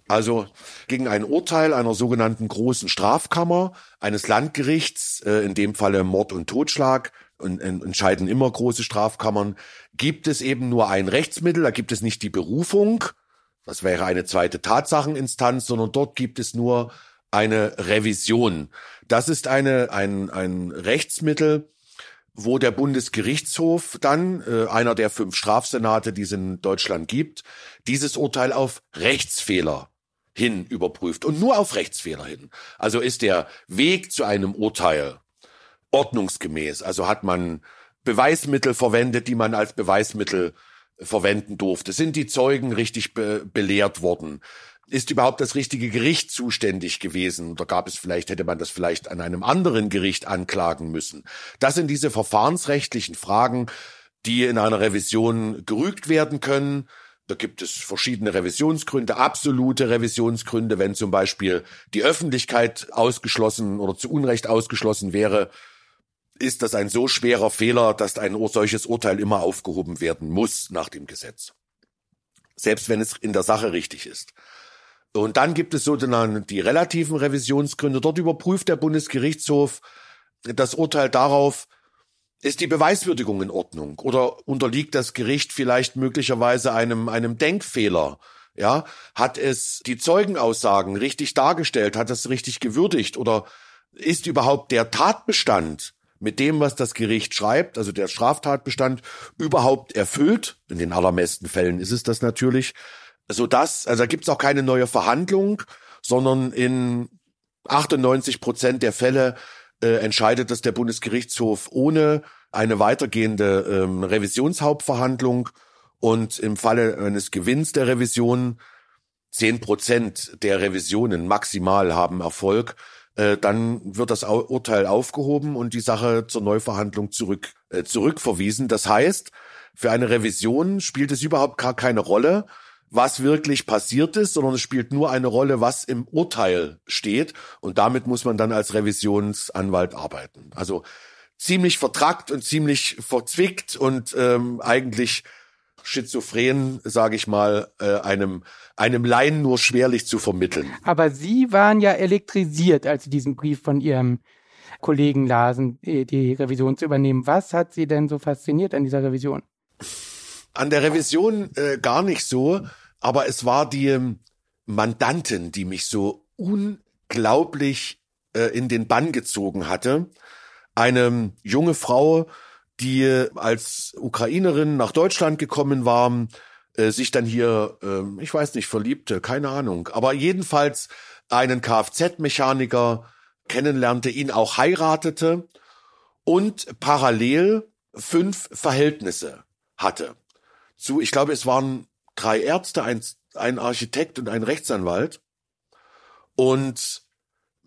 Also gegen ein Urteil einer sogenannten großen Strafkammer eines Landgerichts, äh, in dem Falle Mord und Totschlag, und, entscheiden immer große Strafkammern, gibt es eben nur ein Rechtsmittel, da gibt es nicht die Berufung, das wäre eine zweite Tatsacheninstanz, sondern dort gibt es nur eine Revision. Das ist eine, ein, ein Rechtsmittel, wo der Bundesgerichtshof dann, äh, einer der fünf Strafsenate, die es in Deutschland gibt, dieses Urteil auf Rechtsfehler hin überprüft und nur auf Rechtsfehler hin. Also ist der Weg zu einem Urteil ordnungsgemäß. Also hat man Beweismittel verwendet, die man als Beweismittel verwenden durfte. Sind die Zeugen richtig be belehrt worden? Ist überhaupt das richtige Gericht zuständig gewesen? Oder gab es vielleicht, hätte man das vielleicht an einem anderen Gericht anklagen müssen? Das sind diese verfahrensrechtlichen Fragen, die in einer Revision gerügt werden können. Da gibt es verschiedene Revisionsgründe, absolute Revisionsgründe, wenn zum Beispiel die Öffentlichkeit ausgeschlossen oder zu Unrecht ausgeschlossen wäre, ist das ein so schwerer Fehler, dass ein solches Urteil immer aufgehoben werden muss nach dem Gesetz. Selbst wenn es in der Sache richtig ist. Und dann gibt es sozusagen die relativen Revisionsgründe. Dort überprüft der Bundesgerichtshof das Urteil darauf, ist die Beweiswürdigung in Ordnung oder unterliegt das Gericht vielleicht möglicherweise einem, einem Denkfehler? Ja, hat es die Zeugenaussagen richtig dargestellt? Hat es richtig gewürdigt? Oder ist überhaupt der Tatbestand mit dem, was das Gericht schreibt, also der Straftatbestand, überhaupt erfüllt. In den allermeisten Fällen ist es das natürlich. So dass, also da gibt es auch keine neue Verhandlung, sondern in 98 Prozent der Fälle äh, entscheidet das der Bundesgerichtshof ohne eine weitergehende ähm, Revisionshauptverhandlung und im Falle eines Gewinns der Revision zehn Prozent der Revisionen maximal haben Erfolg äh, dann wird das Urteil aufgehoben und die Sache zur Neuverhandlung zurück, äh, zurückverwiesen. Das heißt, für eine Revision spielt es überhaupt gar keine Rolle, was wirklich passiert ist, sondern es spielt nur eine Rolle, was im Urteil steht. Und damit muss man dann als Revisionsanwalt arbeiten. Also ziemlich vertrackt und ziemlich verzwickt und ähm, eigentlich schizophren, sage ich mal, äh, einem einem Laien nur schwerlich zu vermitteln. Aber Sie waren ja elektrisiert, als Sie diesen Brief von Ihrem Kollegen lasen, äh, die Revision zu übernehmen. Was hat Sie denn so fasziniert an dieser Revision? An der Revision äh, gar nicht so, aber es war die ähm, Mandantin, die mich so unglaublich äh, in den Bann gezogen hatte. Eine junge Frau, die als Ukrainerin nach Deutschland gekommen war, äh, sich dann hier, äh, ich weiß nicht, verliebte, keine Ahnung, aber jedenfalls einen Kfz-Mechaniker kennenlernte, ihn auch heiratete und parallel fünf Verhältnisse hatte. Zu, ich glaube, es waren drei Ärzte, ein, ein Architekt und ein Rechtsanwalt. Und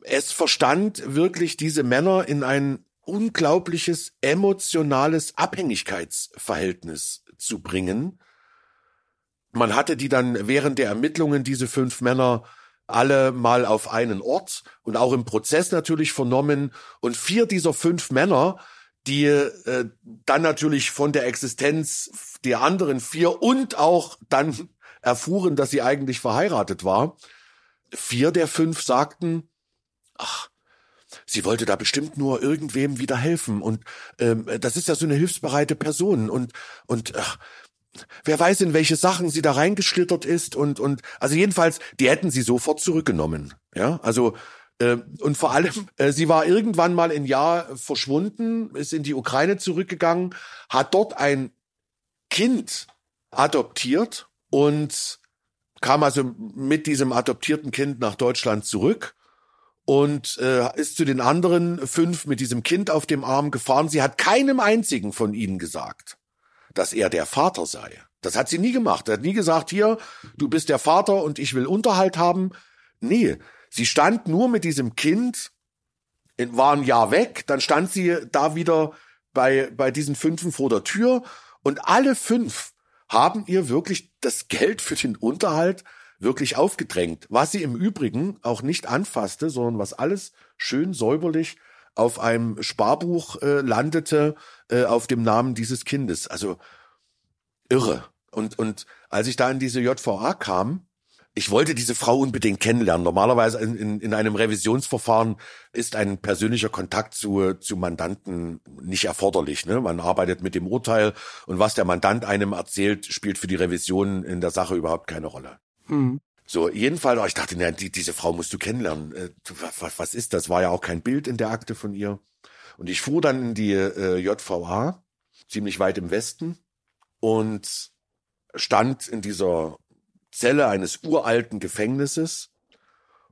es verstand wirklich diese Männer in ein unglaubliches emotionales Abhängigkeitsverhältnis zu bringen. Man hatte die dann während der Ermittlungen, diese fünf Männer, alle mal auf einen Ort und auch im Prozess natürlich vernommen. Und vier dieser fünf Männer, die äh, dann natürlich von der Existenz der anderen vier und auch dann erfuhren, dass sie eigentlich verheiratet war, vier der fünf sagten, ach, sie wollte da bestimmt nur irgendwem wieder helfen. Und ähm, das ist ja so eine hilfsbereite Person. Und und ach, wer weiß in welche Sachen sie da reingeschlittert ist. Und und also jedenfalls die hätten sie sofort zurückgenommen. Ja also und vor allem äh, sie war irgendwann mal ein Jahr verschwunden ist in die Ukraine zurückgegangen hat dort ein Kind adoptiert und kam also mit diesem adoptierten Kind nach Deutschland zurück und äh, ist zu den anderen fünf mit diesem Kind auf dem Arm gefahren. Sie hat keinem einzigen von ihnen gesagt, dass er der Vater sei. Das hat sie nie gemacht. Er hat nie gesagt, hier, du bist der Vater und ich will Unterhalt haben. Nee, Sie stand nur mit diesem Kind, war ein Jahr weg, dann stand sie da wieder bei, bei diesen Fünfen vor der Tür und alle fünf haben ihr wirklich das Geld für den Unterhalt wirklich aufgedrängt, was sie im Übrigen auch nicht anfasste, sondern was alles schön säuberlich auf einem Sparbuch äh, landete äh, auf dem Namen dieses Kindes. Also irre. Und, und als ich da in diese JVA kam, ich wollte diese Frau unbedingt kennenlernen. Normalerweise in, in, in einem Revisionsverfahren ist ein persönlicher Kontakt zu, zu Mandanten nicht erforderlich. Ne? Man arbeitet mit dem Urteil und was der Mandant einem erzählt, spielt für die Revision in der Sache überhaupt keine Rolle. Mhm. So, jedenfalls, ich dachte, na, die, diese Frau musst du kennenlernen. Äh, was, was ist das? War ja auch kein Bild in der Akte von ihr. Und ich fuhr dann in die äh, JVA, ziemlich weit im Westen, und stand in dieser Zelle eines uralten Gefängnisses.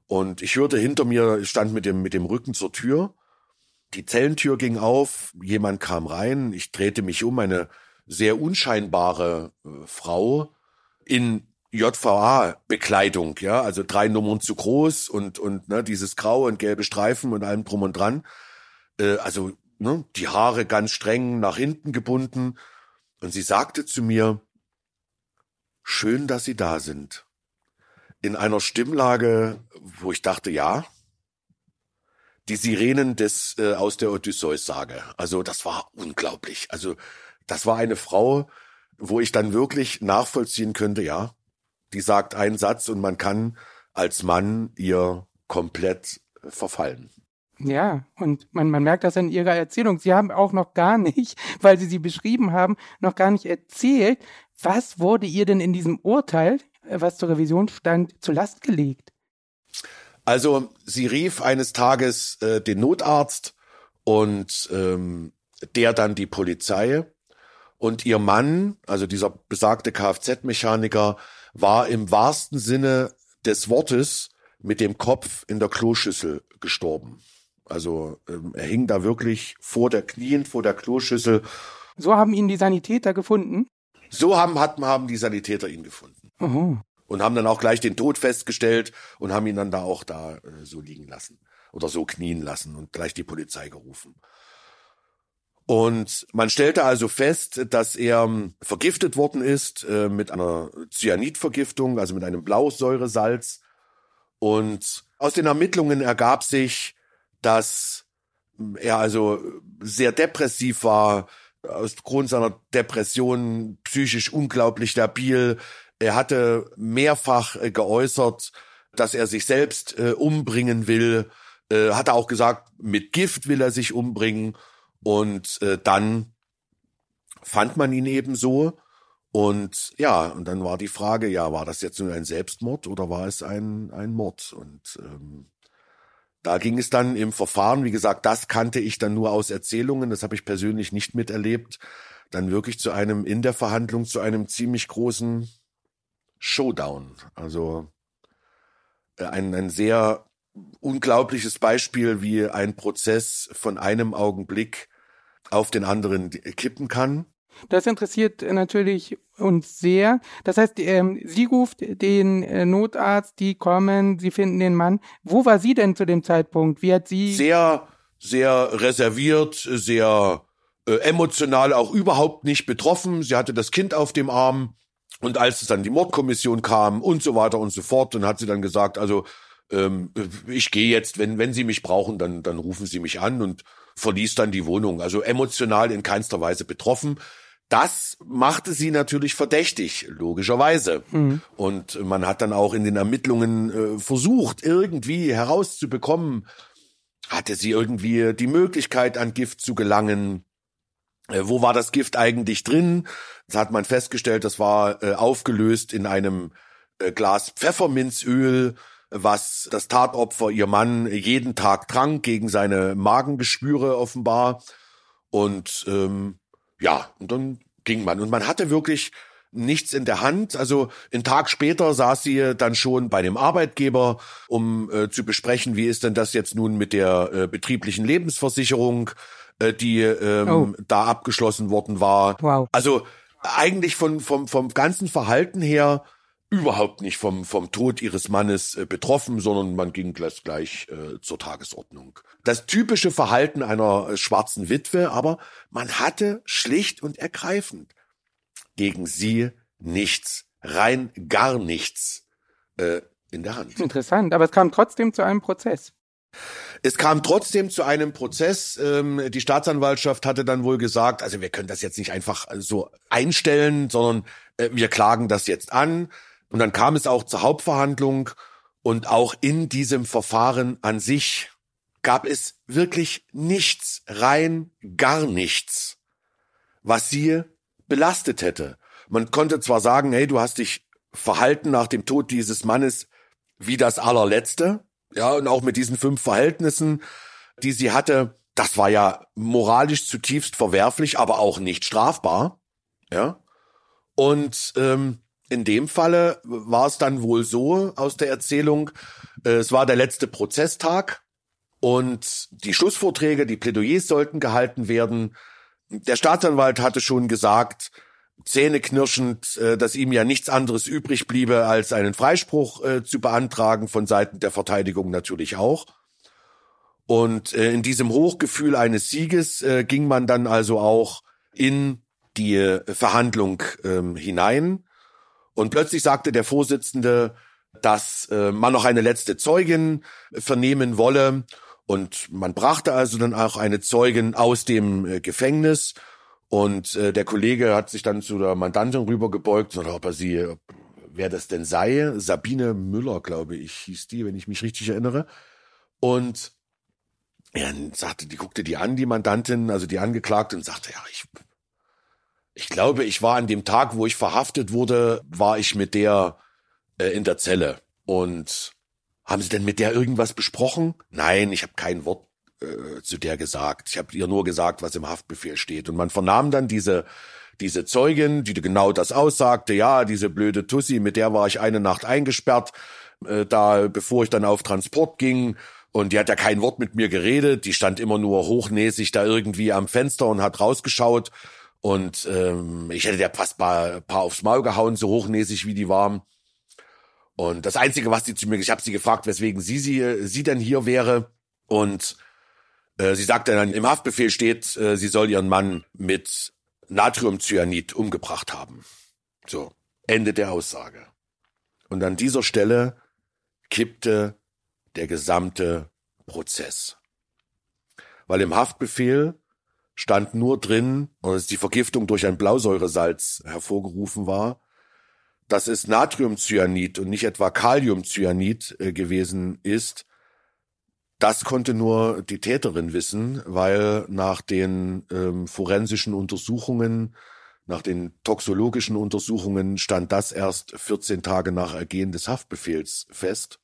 Und ich hörte hinter mir, ich stand mit dem, mit dem Rücken zur Tür. Die Zellentür ging auf, jemand kam rein, ich drehte mich um, eine sehr unscheinbare äh, Frau in JVA-Bekleidung, ja, also drei Nummern zu groß und, und ne, dieses graue und gelbe Streifen und allem drum und dran. Äh, also ne, die Haare ganz streng nach hinten gebunden. Und sie sagte zu mir, schön, dass Sie da sind. In einer Stimmlage, wo ich dachte, ja, die Sirenen des äh, aus der Odysseus-Sage. Also das war unglaublich. Also das war eine Frau, wo ich dann wirklich nachvollziehen könnte, ja, die sagt einen Satz und man kann als Mann ihr komplett verfallen. Ja, und man, man merkt das in Ihrer Erzählung. Sie haben auch noch gar nicht, weil Sie sie beschrieben haben, noch gar nicht erzählt, was wurde ihr denn in diesem Urteil, äh, was zur Revision stand, zur Last gelegt? Also sie rief eines Tages äh, den Notarzt und ähm, der dann die Polizei. Und ihr Mann, also dieser besagte Kfz-Mechaniker, war im wahrsten Sinne des Wortes mit dem Kopf in der Kloschüssel gestorben. Also ähm, er hing da wirklich vor der Knien, vor der Kloschüssel. So haben ihn die Sanitäter gefunden? So haben, hat, haben die Sanitäter ihn gefunden. Aha. Und haben dann auch gleich den Tod festgestellt und haben ihn dann da auch da äh, so liegen lassen. Oder so knien lassen und gleich die Polizei gerufen. Und man stellte also fest, dass er ähm, vergiftet worden ist äh, mit einer Cyanidvergiftung, also mit einem Blausäuresalz. Und aus den Ermittlungen ergab sich, dass er also sehr depressiv war, aus Grund seiner Depression psychisch unglaublich labil. Er hatte mehrfach äh, geäußert, dass er sich selbst äh, umbringen will. Äh, hat er auch gesagt, mit Gift will er sich umbringen. Und äh, dann fand man ihn eben so. Und ja, und dann war die Frage, ja, war das jetzt nur ein Selbstmord oder war es ein, ein Mord? Und ähm, da ging es dann im Verfahren, wie gesagt, das kannte ich dann nur aus Erzählungen, das habe ich persönlich nicht miterlebt, dann wirklich zu einem, in der Verhandlung zu einem ziemlich großen Showdown. Also äh, ein, ein sehr unglaubliches Beispiel, wie ein Prozess von einem Augenblick auf den anderen kippen kann. Das interessiert natürlich uns sehr. Das heißt, ähm, sie ruft den äh, Notarzt, die kommen, sie finden den Mann. Wo war sie denn zu dem Zeitpunkt? Wie hat sie? Sehr, sehr reserviert, sehr äh, emotional auch überhaupt nicht betroffen. Sie hatte das Kind auf dem Arm. Und als es dann die Mordkommission kam und so weiter und so fort, dann hat sie dann gesagt, also ähm, ich gehe jetzt, wenn, wenn Sie mich brauchen, dann, dann rufen Sie mich an und verließ dann die Wohnung. Also emotional in keinster Weise betroffen. Das machte sie natürlich verdächtig, logischerweise. Mhm. Und man hat dann auch in den Ermittlungen äh, versucht, irgendwie herauszubekommen, hatte sie irgendwie die Möglichkeit, an Gift zu gelangen? Äh, wo war das Gift eigentlich drin? Das hat man festgestellt, das war äh, aufgelöst in einem äh, Glas Pfefferminzöl, was das Tatopfer, ihr Mann, jeden Tag trank, gegen seine Magengeschwüre offenbar. Und ähm, ja, und dann ging man. Und man hatte wirklich nichts in der Hand. Also einen Tag später saß sie dann schon bei dem Arbeitgeber, um äh, zu besprechen, wie ist denn das jetzt nun mit der äh, betrieblichen Lebensversicherung, äh, die ähm, oh. da abgeschlossen worden war. Wow. Also eigentlich von vom vom ganzen Verhalten her überhaupt nicht vom, vom Tod ihres Mannes äh, betroffen, sondern man ging gleich, gleich äh, zur Tagesordnung. Das typische Verhalten einer äh, schwarzen Witwe, aber man hatte schlicht und ergreifend gegen sie nichts, rein gar nichts äh, in der Hand. Interessant, aber es kam trotzdem zu einem Prozess. Es kam trotzdem zu einem Prozess. Ähm, die Staatsanwaltschaft hatte dann wohl gesagt, also wir können das jetzt nicht einfach so einstellen, sondern äh, wir klagen das jetzt an. Und dann kam es auch zur Hauptverhandlung und auch in diesem Verfahren an sich gab es wirklich nichts, rein gar nichts, was sie belastet hätte. Man konnte zwar sagen, hey, du hast dich verhalten nach dem Tod dieses Mannes wie das allerletzte, ja, und auch mit diesen fünf Verhältnissen, die sie hatte, das war ja moralisch zutiefst verwerflich, aber auch nicht strafbar, ja. Und ähm, in dem Falle war es dann wohl so aus der Erzählung, äh, es war der letzte Prozesstag und die Schlussvorträge, die Plädoyers sollten gehalten werden. Der Staatsanwalt hatte schon gesagt, zähneknirschend, äh, dass ihm ja nichts anderes übrig bliebe, als einen Freispruch äh, zu beantragen, von Seiten der Verteidigung natürlich auch. Und in diesem Hochgefühl eines Sieges ging man dann also auch in die Verhandlung ähm, hinein. Und plötzlich sagte der Vorsitzende, dass äh, man noch eine letzte Zeugin vernehmen wolle. Und man brachte also dann auch eine Zeugin aus dem äh, Gefängnis. Und äh, der Kollege hat sich dann zu der Mandantin rübergebeugt, oder ob er sie, wer das denn sei. Sabine Müller, glaube ich, hieß die, wenn ich mich richtig erinnere. Und er sagte, die guckte die an, die Mandantin, also die Angeklagte, und sagte, ja, ich ich glaube, ich war an dem Tag, wo ich verhaftet wurde, war ich mit der äh, in der Zelle. Und haben Sie denn mit der irgendwas besprochen? Nein, ich habe kein Wort äh, zu der gesagt. Ich habe ihr nur gesagt, was im Haftbefehl steht. Und man vernahm dann diese diese Zeugin, die genau das aussagte. Ja, diese blöde Tussi, mit der war ich eine Nacht eingesperrt, äh, da bevor ich dann auf Transport ging. Und die hat ja kein Wort mit mir geredet. Die stand immer nur hochnäsig da irgendwie am Fenster und hat rausgeschaut. Und ähm, ich hätte der fast paar, paar aufs Maul gehauen, so hochnäsig wie die waren. Und das Einzige, was sie zu mir, ich habe sie gefragt, weswegen sie, sie, sie denn hier wäre. Und äh, sie sagte dann, im Haftbefehl steht, äh, sie soll ihren Mann mit Natriumcyanid umgebracht haben. So, Ende der Aussage. Und an dieser Stelle kippte der gesamte Prozess. Weil im Haftbefehl stand nur drin, dass die Vergiftung durch ein Blausäuresalz hervorgerufen war, dass es Natriumcyanid und nicht etwa Kaliumcyanid äh, gewesen ist. Das konnte nur die Täterin wissen, weil nach den ähm, forensischen Untersuchungen, nach den toxologischen Untersuchungen stand das erst 14 Tage nach Ergehen des Haftbefehls fest.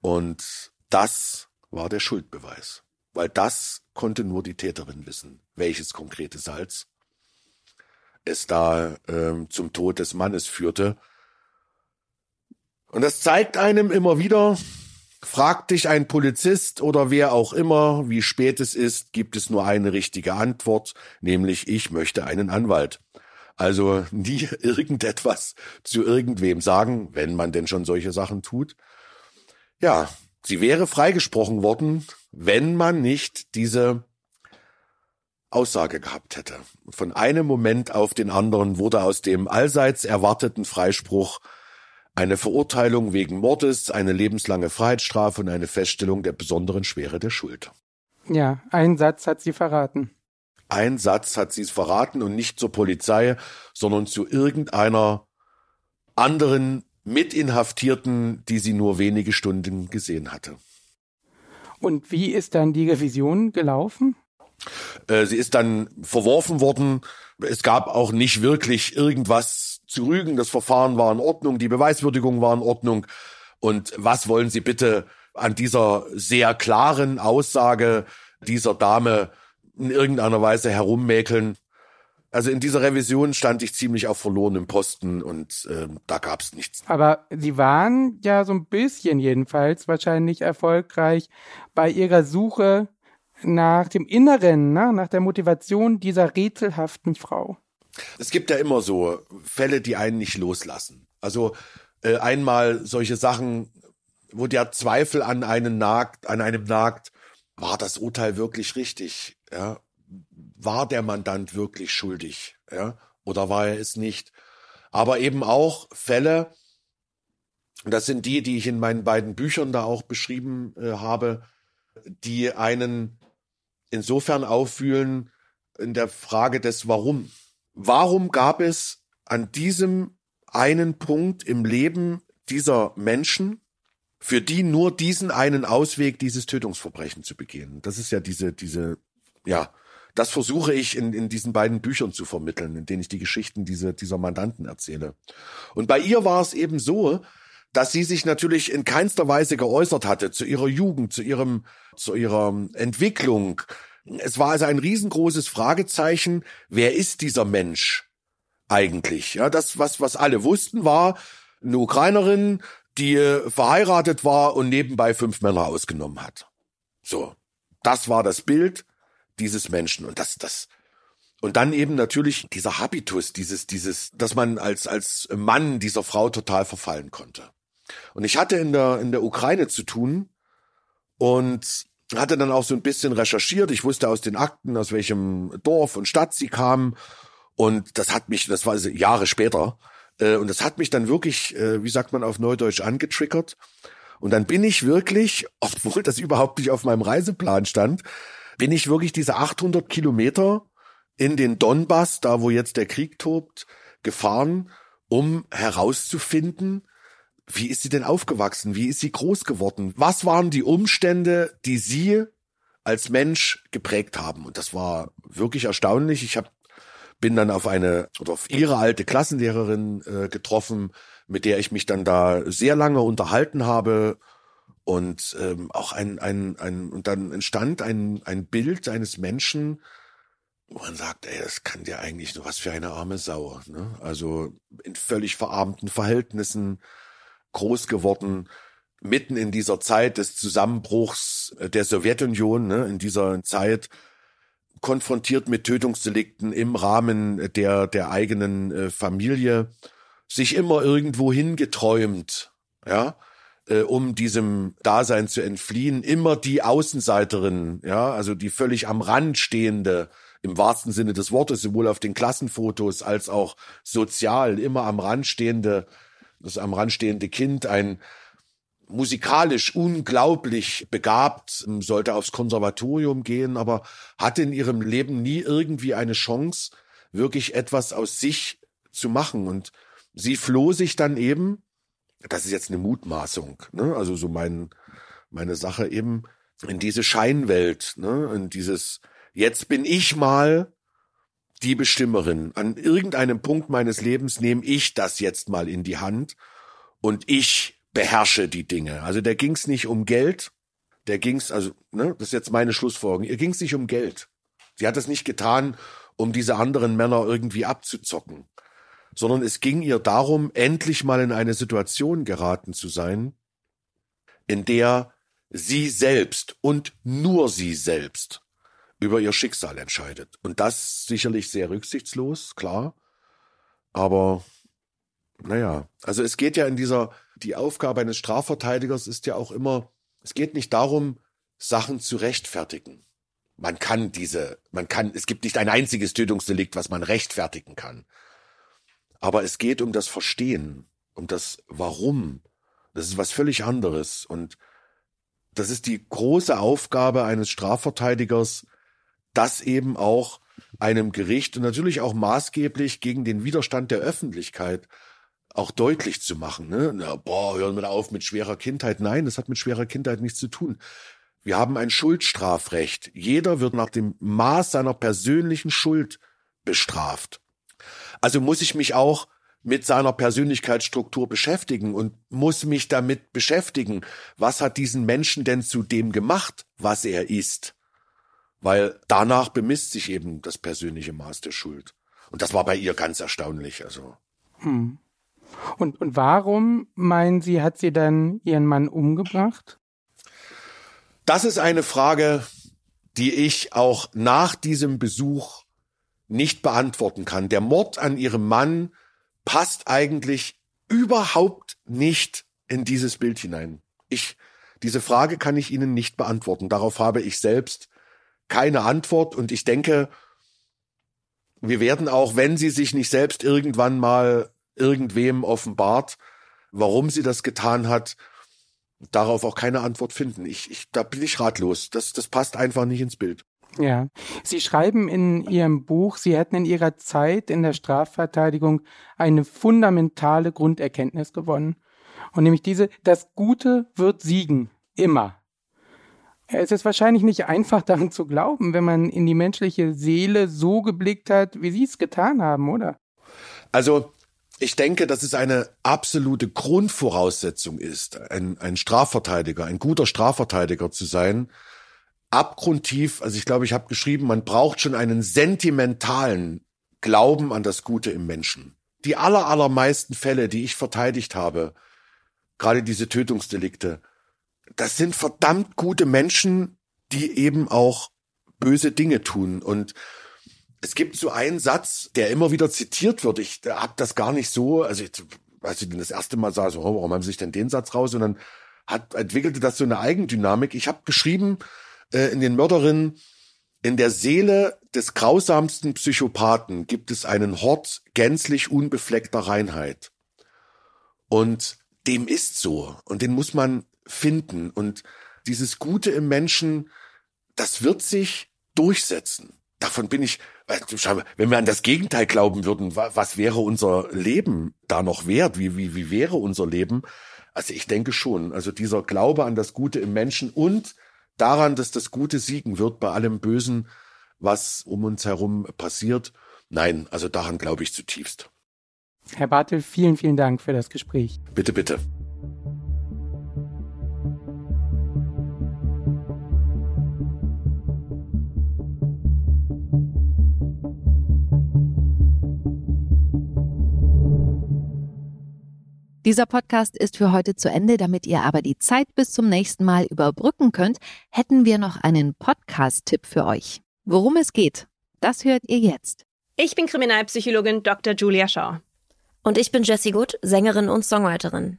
Und das war der Schuldbeweis weil das konnte nur die Täterin wissen, welches konkrete Salz es da ähm, zum Tod des Mannes führte. Und das zeigt einem immer wieder, fragt dich ein Polizist oder wer auch immer, wie spät es ist, gibt es nur eine richtige Antwort, nämlich ich möchte einen Anwalt. Also nie irgendetwas zu irgendwem sagen, wenn man denn schon solche Sachen tut. Ja, sie wäre freigesprochen worden, wenn man nicht diese Aussage gehabt hätte. Von einem Moment auf den anderen wurde aus dem allseits erwarteten Freispruch eine Verurteilung wegen Mordes, eine lebenslange Freiheitsstrafe und eine Feststellung der besonderen Schwere der Schuld. Ja, ein Satz hat sie verraten. Ein Satz hat sie es verraten und nicht zur Polizei, sondern zu irgendeiner anderen Mitinhaftierten, die sie nur wenige Stunden gesehen hatte. Und wie ist dann die Revision gelaufen? Äh, sie ist dann verworfen worden. Es gab auch nicht wirklich irgendwas zu rügen. Das Verfahren war in Ordnung, die Beweiswürdigung war in Ordnung. Und was wollen Sie bitte an dieser sehr klaren Aussage dieser Dame in irgendeiner Weise herummäkeln? Also in dieser Revision stand ich ziemlich auf verlorenem Posten und äh, da gab es nichts. Aber Sie waren ja so ein bisschen jedenfalls wahrscheinlich erfolgreich bei Ihrer Suche nach dem Inneren, ne? nach der Motivation dieser rätselhaften Frau. Es gibt ja immer so Fälle, die einen nicht loslassen. Also Äh, einmal solche Sachen, wo der Zweifel an einen nagt, an einem nagt, war das Urteil wirklich richtig? Ja, war der Mandant wirklich schuldig? Ja, oder war er es nicht? Aber eben auch Fälle, das sind die, die ich in meinen beiden Büchern da auch beschrieben äh, habe, die einen insofern auffühlen in der Frage des Warum. Warum gab es an diesem einen Punkt im Leben dieser Menschen, für die nur diesen einen Ausweg, dieses Tötungsverbrechen zu begehen? Das ist ja diese, diese, ja, das versuche ich in, in diesen beiden Büchern zu vermitteln, in denen ich die Geschichten dieser, dieser Mandanten erzähle. Und bei ihr war es eben so, dass sie sich natürlich in keinster Weise geäußert hatte zu ihrer Jugend, zu ihrem, zu ihrer Entwicklung. Es war also ein riesengroßes Fragezeichen. Wer ist dieser Mensch eigentlich? Ja, das, was, was alle wussten, war eine Ukrainerin, die verheiratet war und nebenbei fünf Männer ausgenommen hat. So. Das war das Bild dieses Menschen. Und das, das, und dann eben natürlich dieser Habitus, dieses, dieses, dass man als, als Mann dieser Frau total verfallen konnte. Und ich hatte in der, in der Ukraine zu tun und hatte dann auch so ein bisschen recherchiert. Ich wusste aus den Akten, aus welchem Dorf und Stadt sie kamen. Und das hat mich, das war Jahre später, äh, und das hat mich dann wirklich, äh, wie sagt man auf Neudeutsch, angetriggert. Und dann bin ich wirklich, obwohl das überhaupt nicht auf meinem Reiseplan stand, bin ich wirklich diese 800 Kilometer in den Donbass, da wo jetzt der Krieg tobt, gefahren, um herauszufinden, wie ist sie denn aufgewachsen? Wie ist sie groß geworden? Was waren die Umstände, die sie als Mensch geprägt haben? Und das war wirklich erstaunlich. Ich hab, bin dann auf eine oder auf ihre alte Klassenlehrerin äh, getroffen, mit der ich mich dann da sehr lange unterhalten habe und ähm, auch ein, ein, ein, und dann entstand ein, ein Bild eines Menschen, wo man sagt, ey, das kann dir eigentlich nur was für eine arme Sau. Ne? Also in völlig verarmten Verhältnissen, groß geworden, mitten in dieser Zeit des Zusammenbruchs der Sowjetunion, ne, in dieser Zeit konfrontiert mit Tötungsdelikten im Rahmen der, der eigenen äh, Familie, sich immer irgendwo hingeträumt, ja, äh, um diesem Dasein zu entfliehen, immer die Außenseiterin, ja, also die völlig am Rand stehende, im wahrsten Sinne des Wortes, sowohl auf den Klassenfotos als auch sozial, immer am Rand stehende das am Rand stehende Kind, ein musikalisch unglaublich begabt, sollte aufs Konservatorium gehen, aber hatte in ihrem Leben nie irgendwie eine Chance, wirklich etwas aus sich zu machen. Und sie floh sich dann eben, das ist jetzt eine Mutmaßung, ne? also so mein, meine Sache eben, in diese Scheinwelt, ne? in dieses, jetzt bin ich mal die Bestimmerin. An irgendeinem Punkt meines Lebens nehme ich das jetzt mal in die Hand und ich beherrsche die Dinge. Also der ging es nicht um Geld, der ging es, also, ne, das ist jetzt meine Schlussfolgerung, ihr ging es nicht um Geld. Sie hat es nicht getan, um diese anderen Männer irgendwie abzuzocken, sondern es ging ihr darum, endlich mal in eine Situation geraten zu sein, in der sie selbst und nur sie selbst über ihr Schicksal entscheidet. Und das sicherlich sehr rücksichtslos, klar. Aber naja, also es geht ja in dieser, die Aufgabe eines Strafverteidigers ist ja auch immer, es geht nicht darum, Sachen zu rechtfertigen. Man kann diese, man kann, es gibt nicht ein einziges Tötungsdelikt, was man rechtfertigen kann. Aber es geht um das Verstehen, um das Warum. Das ist was völlig anderes. Und das ist die große Aufgabe eines Strafverteidigers, das eben auch einem Gericht und natürlich auch maßgeblich gegen den Widerstand der Öffentlichkeit auch deutlich zu machen. Ne? Na, boah, hören wir auf mit schwerer Kindheit. Nein, das hat mit schwerer Kindheit nichts zu tun. Wir haben ein Schuldstrafrecht. Jeder wird nach dem Maß seiner persönlichen Schuld bestraft. Also muss ich mich auch mit seiner Persönlichkeitsstruktur beschäftigen und muss mich damit beschäftigen, was hat diesen Menschen denn zu dem gemacht, was er ist weil danach bemisst sich eben das persönliche Maß der Schuld. Und das war bei ihr ganz erstaunlich. Also. Hm. Und, und warum, meinen Sie, hat sie dann ihren Mann umgebracht? Das ist eine Frage, die ich auch nach diesem Besuch nicht beantworten kann. Der Mord an ihrem Mann passt eigentlich überhaupt nicht in dieses Bild hinein. Ich, diese Frage kann ich Ihnen nicht beantworten. Darauf habe ich selbst keine Antwort und ich denke, wir werden auch, wenn sie sich nicht selbst irgendwann mal irgendwem offenbart, warum sie das getan hat, darauf auch keine Antwort finden. Ich, ich, da bin ich ratlos. Das, das passt einfach nicht ins Bild. Ja, Sie schreiben in Ihrem Buch, Sie hätten in Ihrer Zeit in der Strafverteidigung eine fundamentale Grunderkenntnis gewonnen. Und nämlich diese, das Gute wird siegen. Immer. Es ist wahrscheinlich nicht einfach daran zu glauben, wenn man in die menschliche Seele so geblickt hat, wie Sie es getan haben, oder? Also, ich denke, dass es eine absolute Grundvoraussetzung ist, ein, ein Strafverteidiger, ein guter Strafverteidiger zu sein, abgrundtief, also ich glaube, ich habe geschrieben, man braucht schon einen sentimentalen Glauben an das Gute im Menschen. Die aller, allermeisten Fälle, die ich verteidigt habe, gerade diese Tötungsdelikte, das sind verdammt gute Menschen, die eben auch böse Dinge tun. Und es gibt so einen Satz, der immer wieder zitiert wird. Ich habe das gar nicht so, also ich, als ich den das erste Mal sah, so, oh, warum haben sie sich denn den Satz raus? Und dann hat, entwickelte das so eine Eigendynamik. Ich habe geschrieben, äh, in den Mörderinnen, in der Seele des grausamsten Psychopathen gibt es einen Hort gänzlich unbefleckter Reinheit. Und dem ist so. Und den muss man finden. Und dieses Gute im Menschen, das wird sich durchsetzen. Davon bin ich, wenn wir an das Gegenteil glauben würden, was wäre unser Leben da noch wert? Wie, wie, wie wäre unser Leben? Also ich denke schon. Also dieser Glaube an das Gute im Menschen und daran, dass das Gute siegen wird bei allem Bösen, was um uns herum passiert. Nein, also daran glaube ich zutiefst. Herr Bartel, vielen, vielen Dank für das Gespräch. Bitte, bitte. Dieser Podcast ist für heute zu Ende. Damit ihr aber die Zeit bis zum nächsten Mal überbrücken könnt, hätten wir noch einen Podcast-Tipp für euch. Worum es geht, das hört ihr jetzt. Ich bin Kriminalpsychologin Dr. Julia Shaw. Und ich bin Jessie Good, Sängerin und Songwriterin.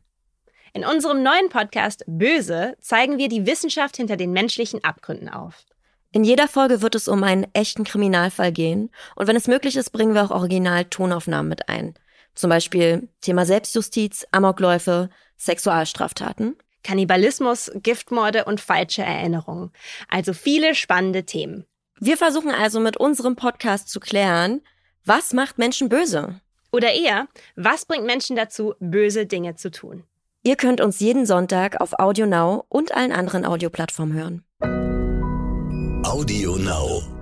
In unserem neuen Podcast Böse zeigen wir die Wissenschaft hinter den menschlichen Abgründen auf. In jeder Folge wird es um einen echten Kriminalfall gehen und wenn es möglich ist, bringen wir auch Original-Tonaufnahmen mit ein. Zum Beispiel Thema Selbstjustiz, Amokläufe, Sexualstraftaten. Kannibalismus, Giftmorde und falsche Erinnerungen. Also viele spannende Themen. Wir versuchen also mit unserem Podcast zu klären, was macht Menschen böse? Oder eher, was bringt Menschen dazu, böse Dinge zu tun? Ihr könnt uns jeden Sonntag auf Audio Now und allen anderen Audioplattformen hören. Audio Now.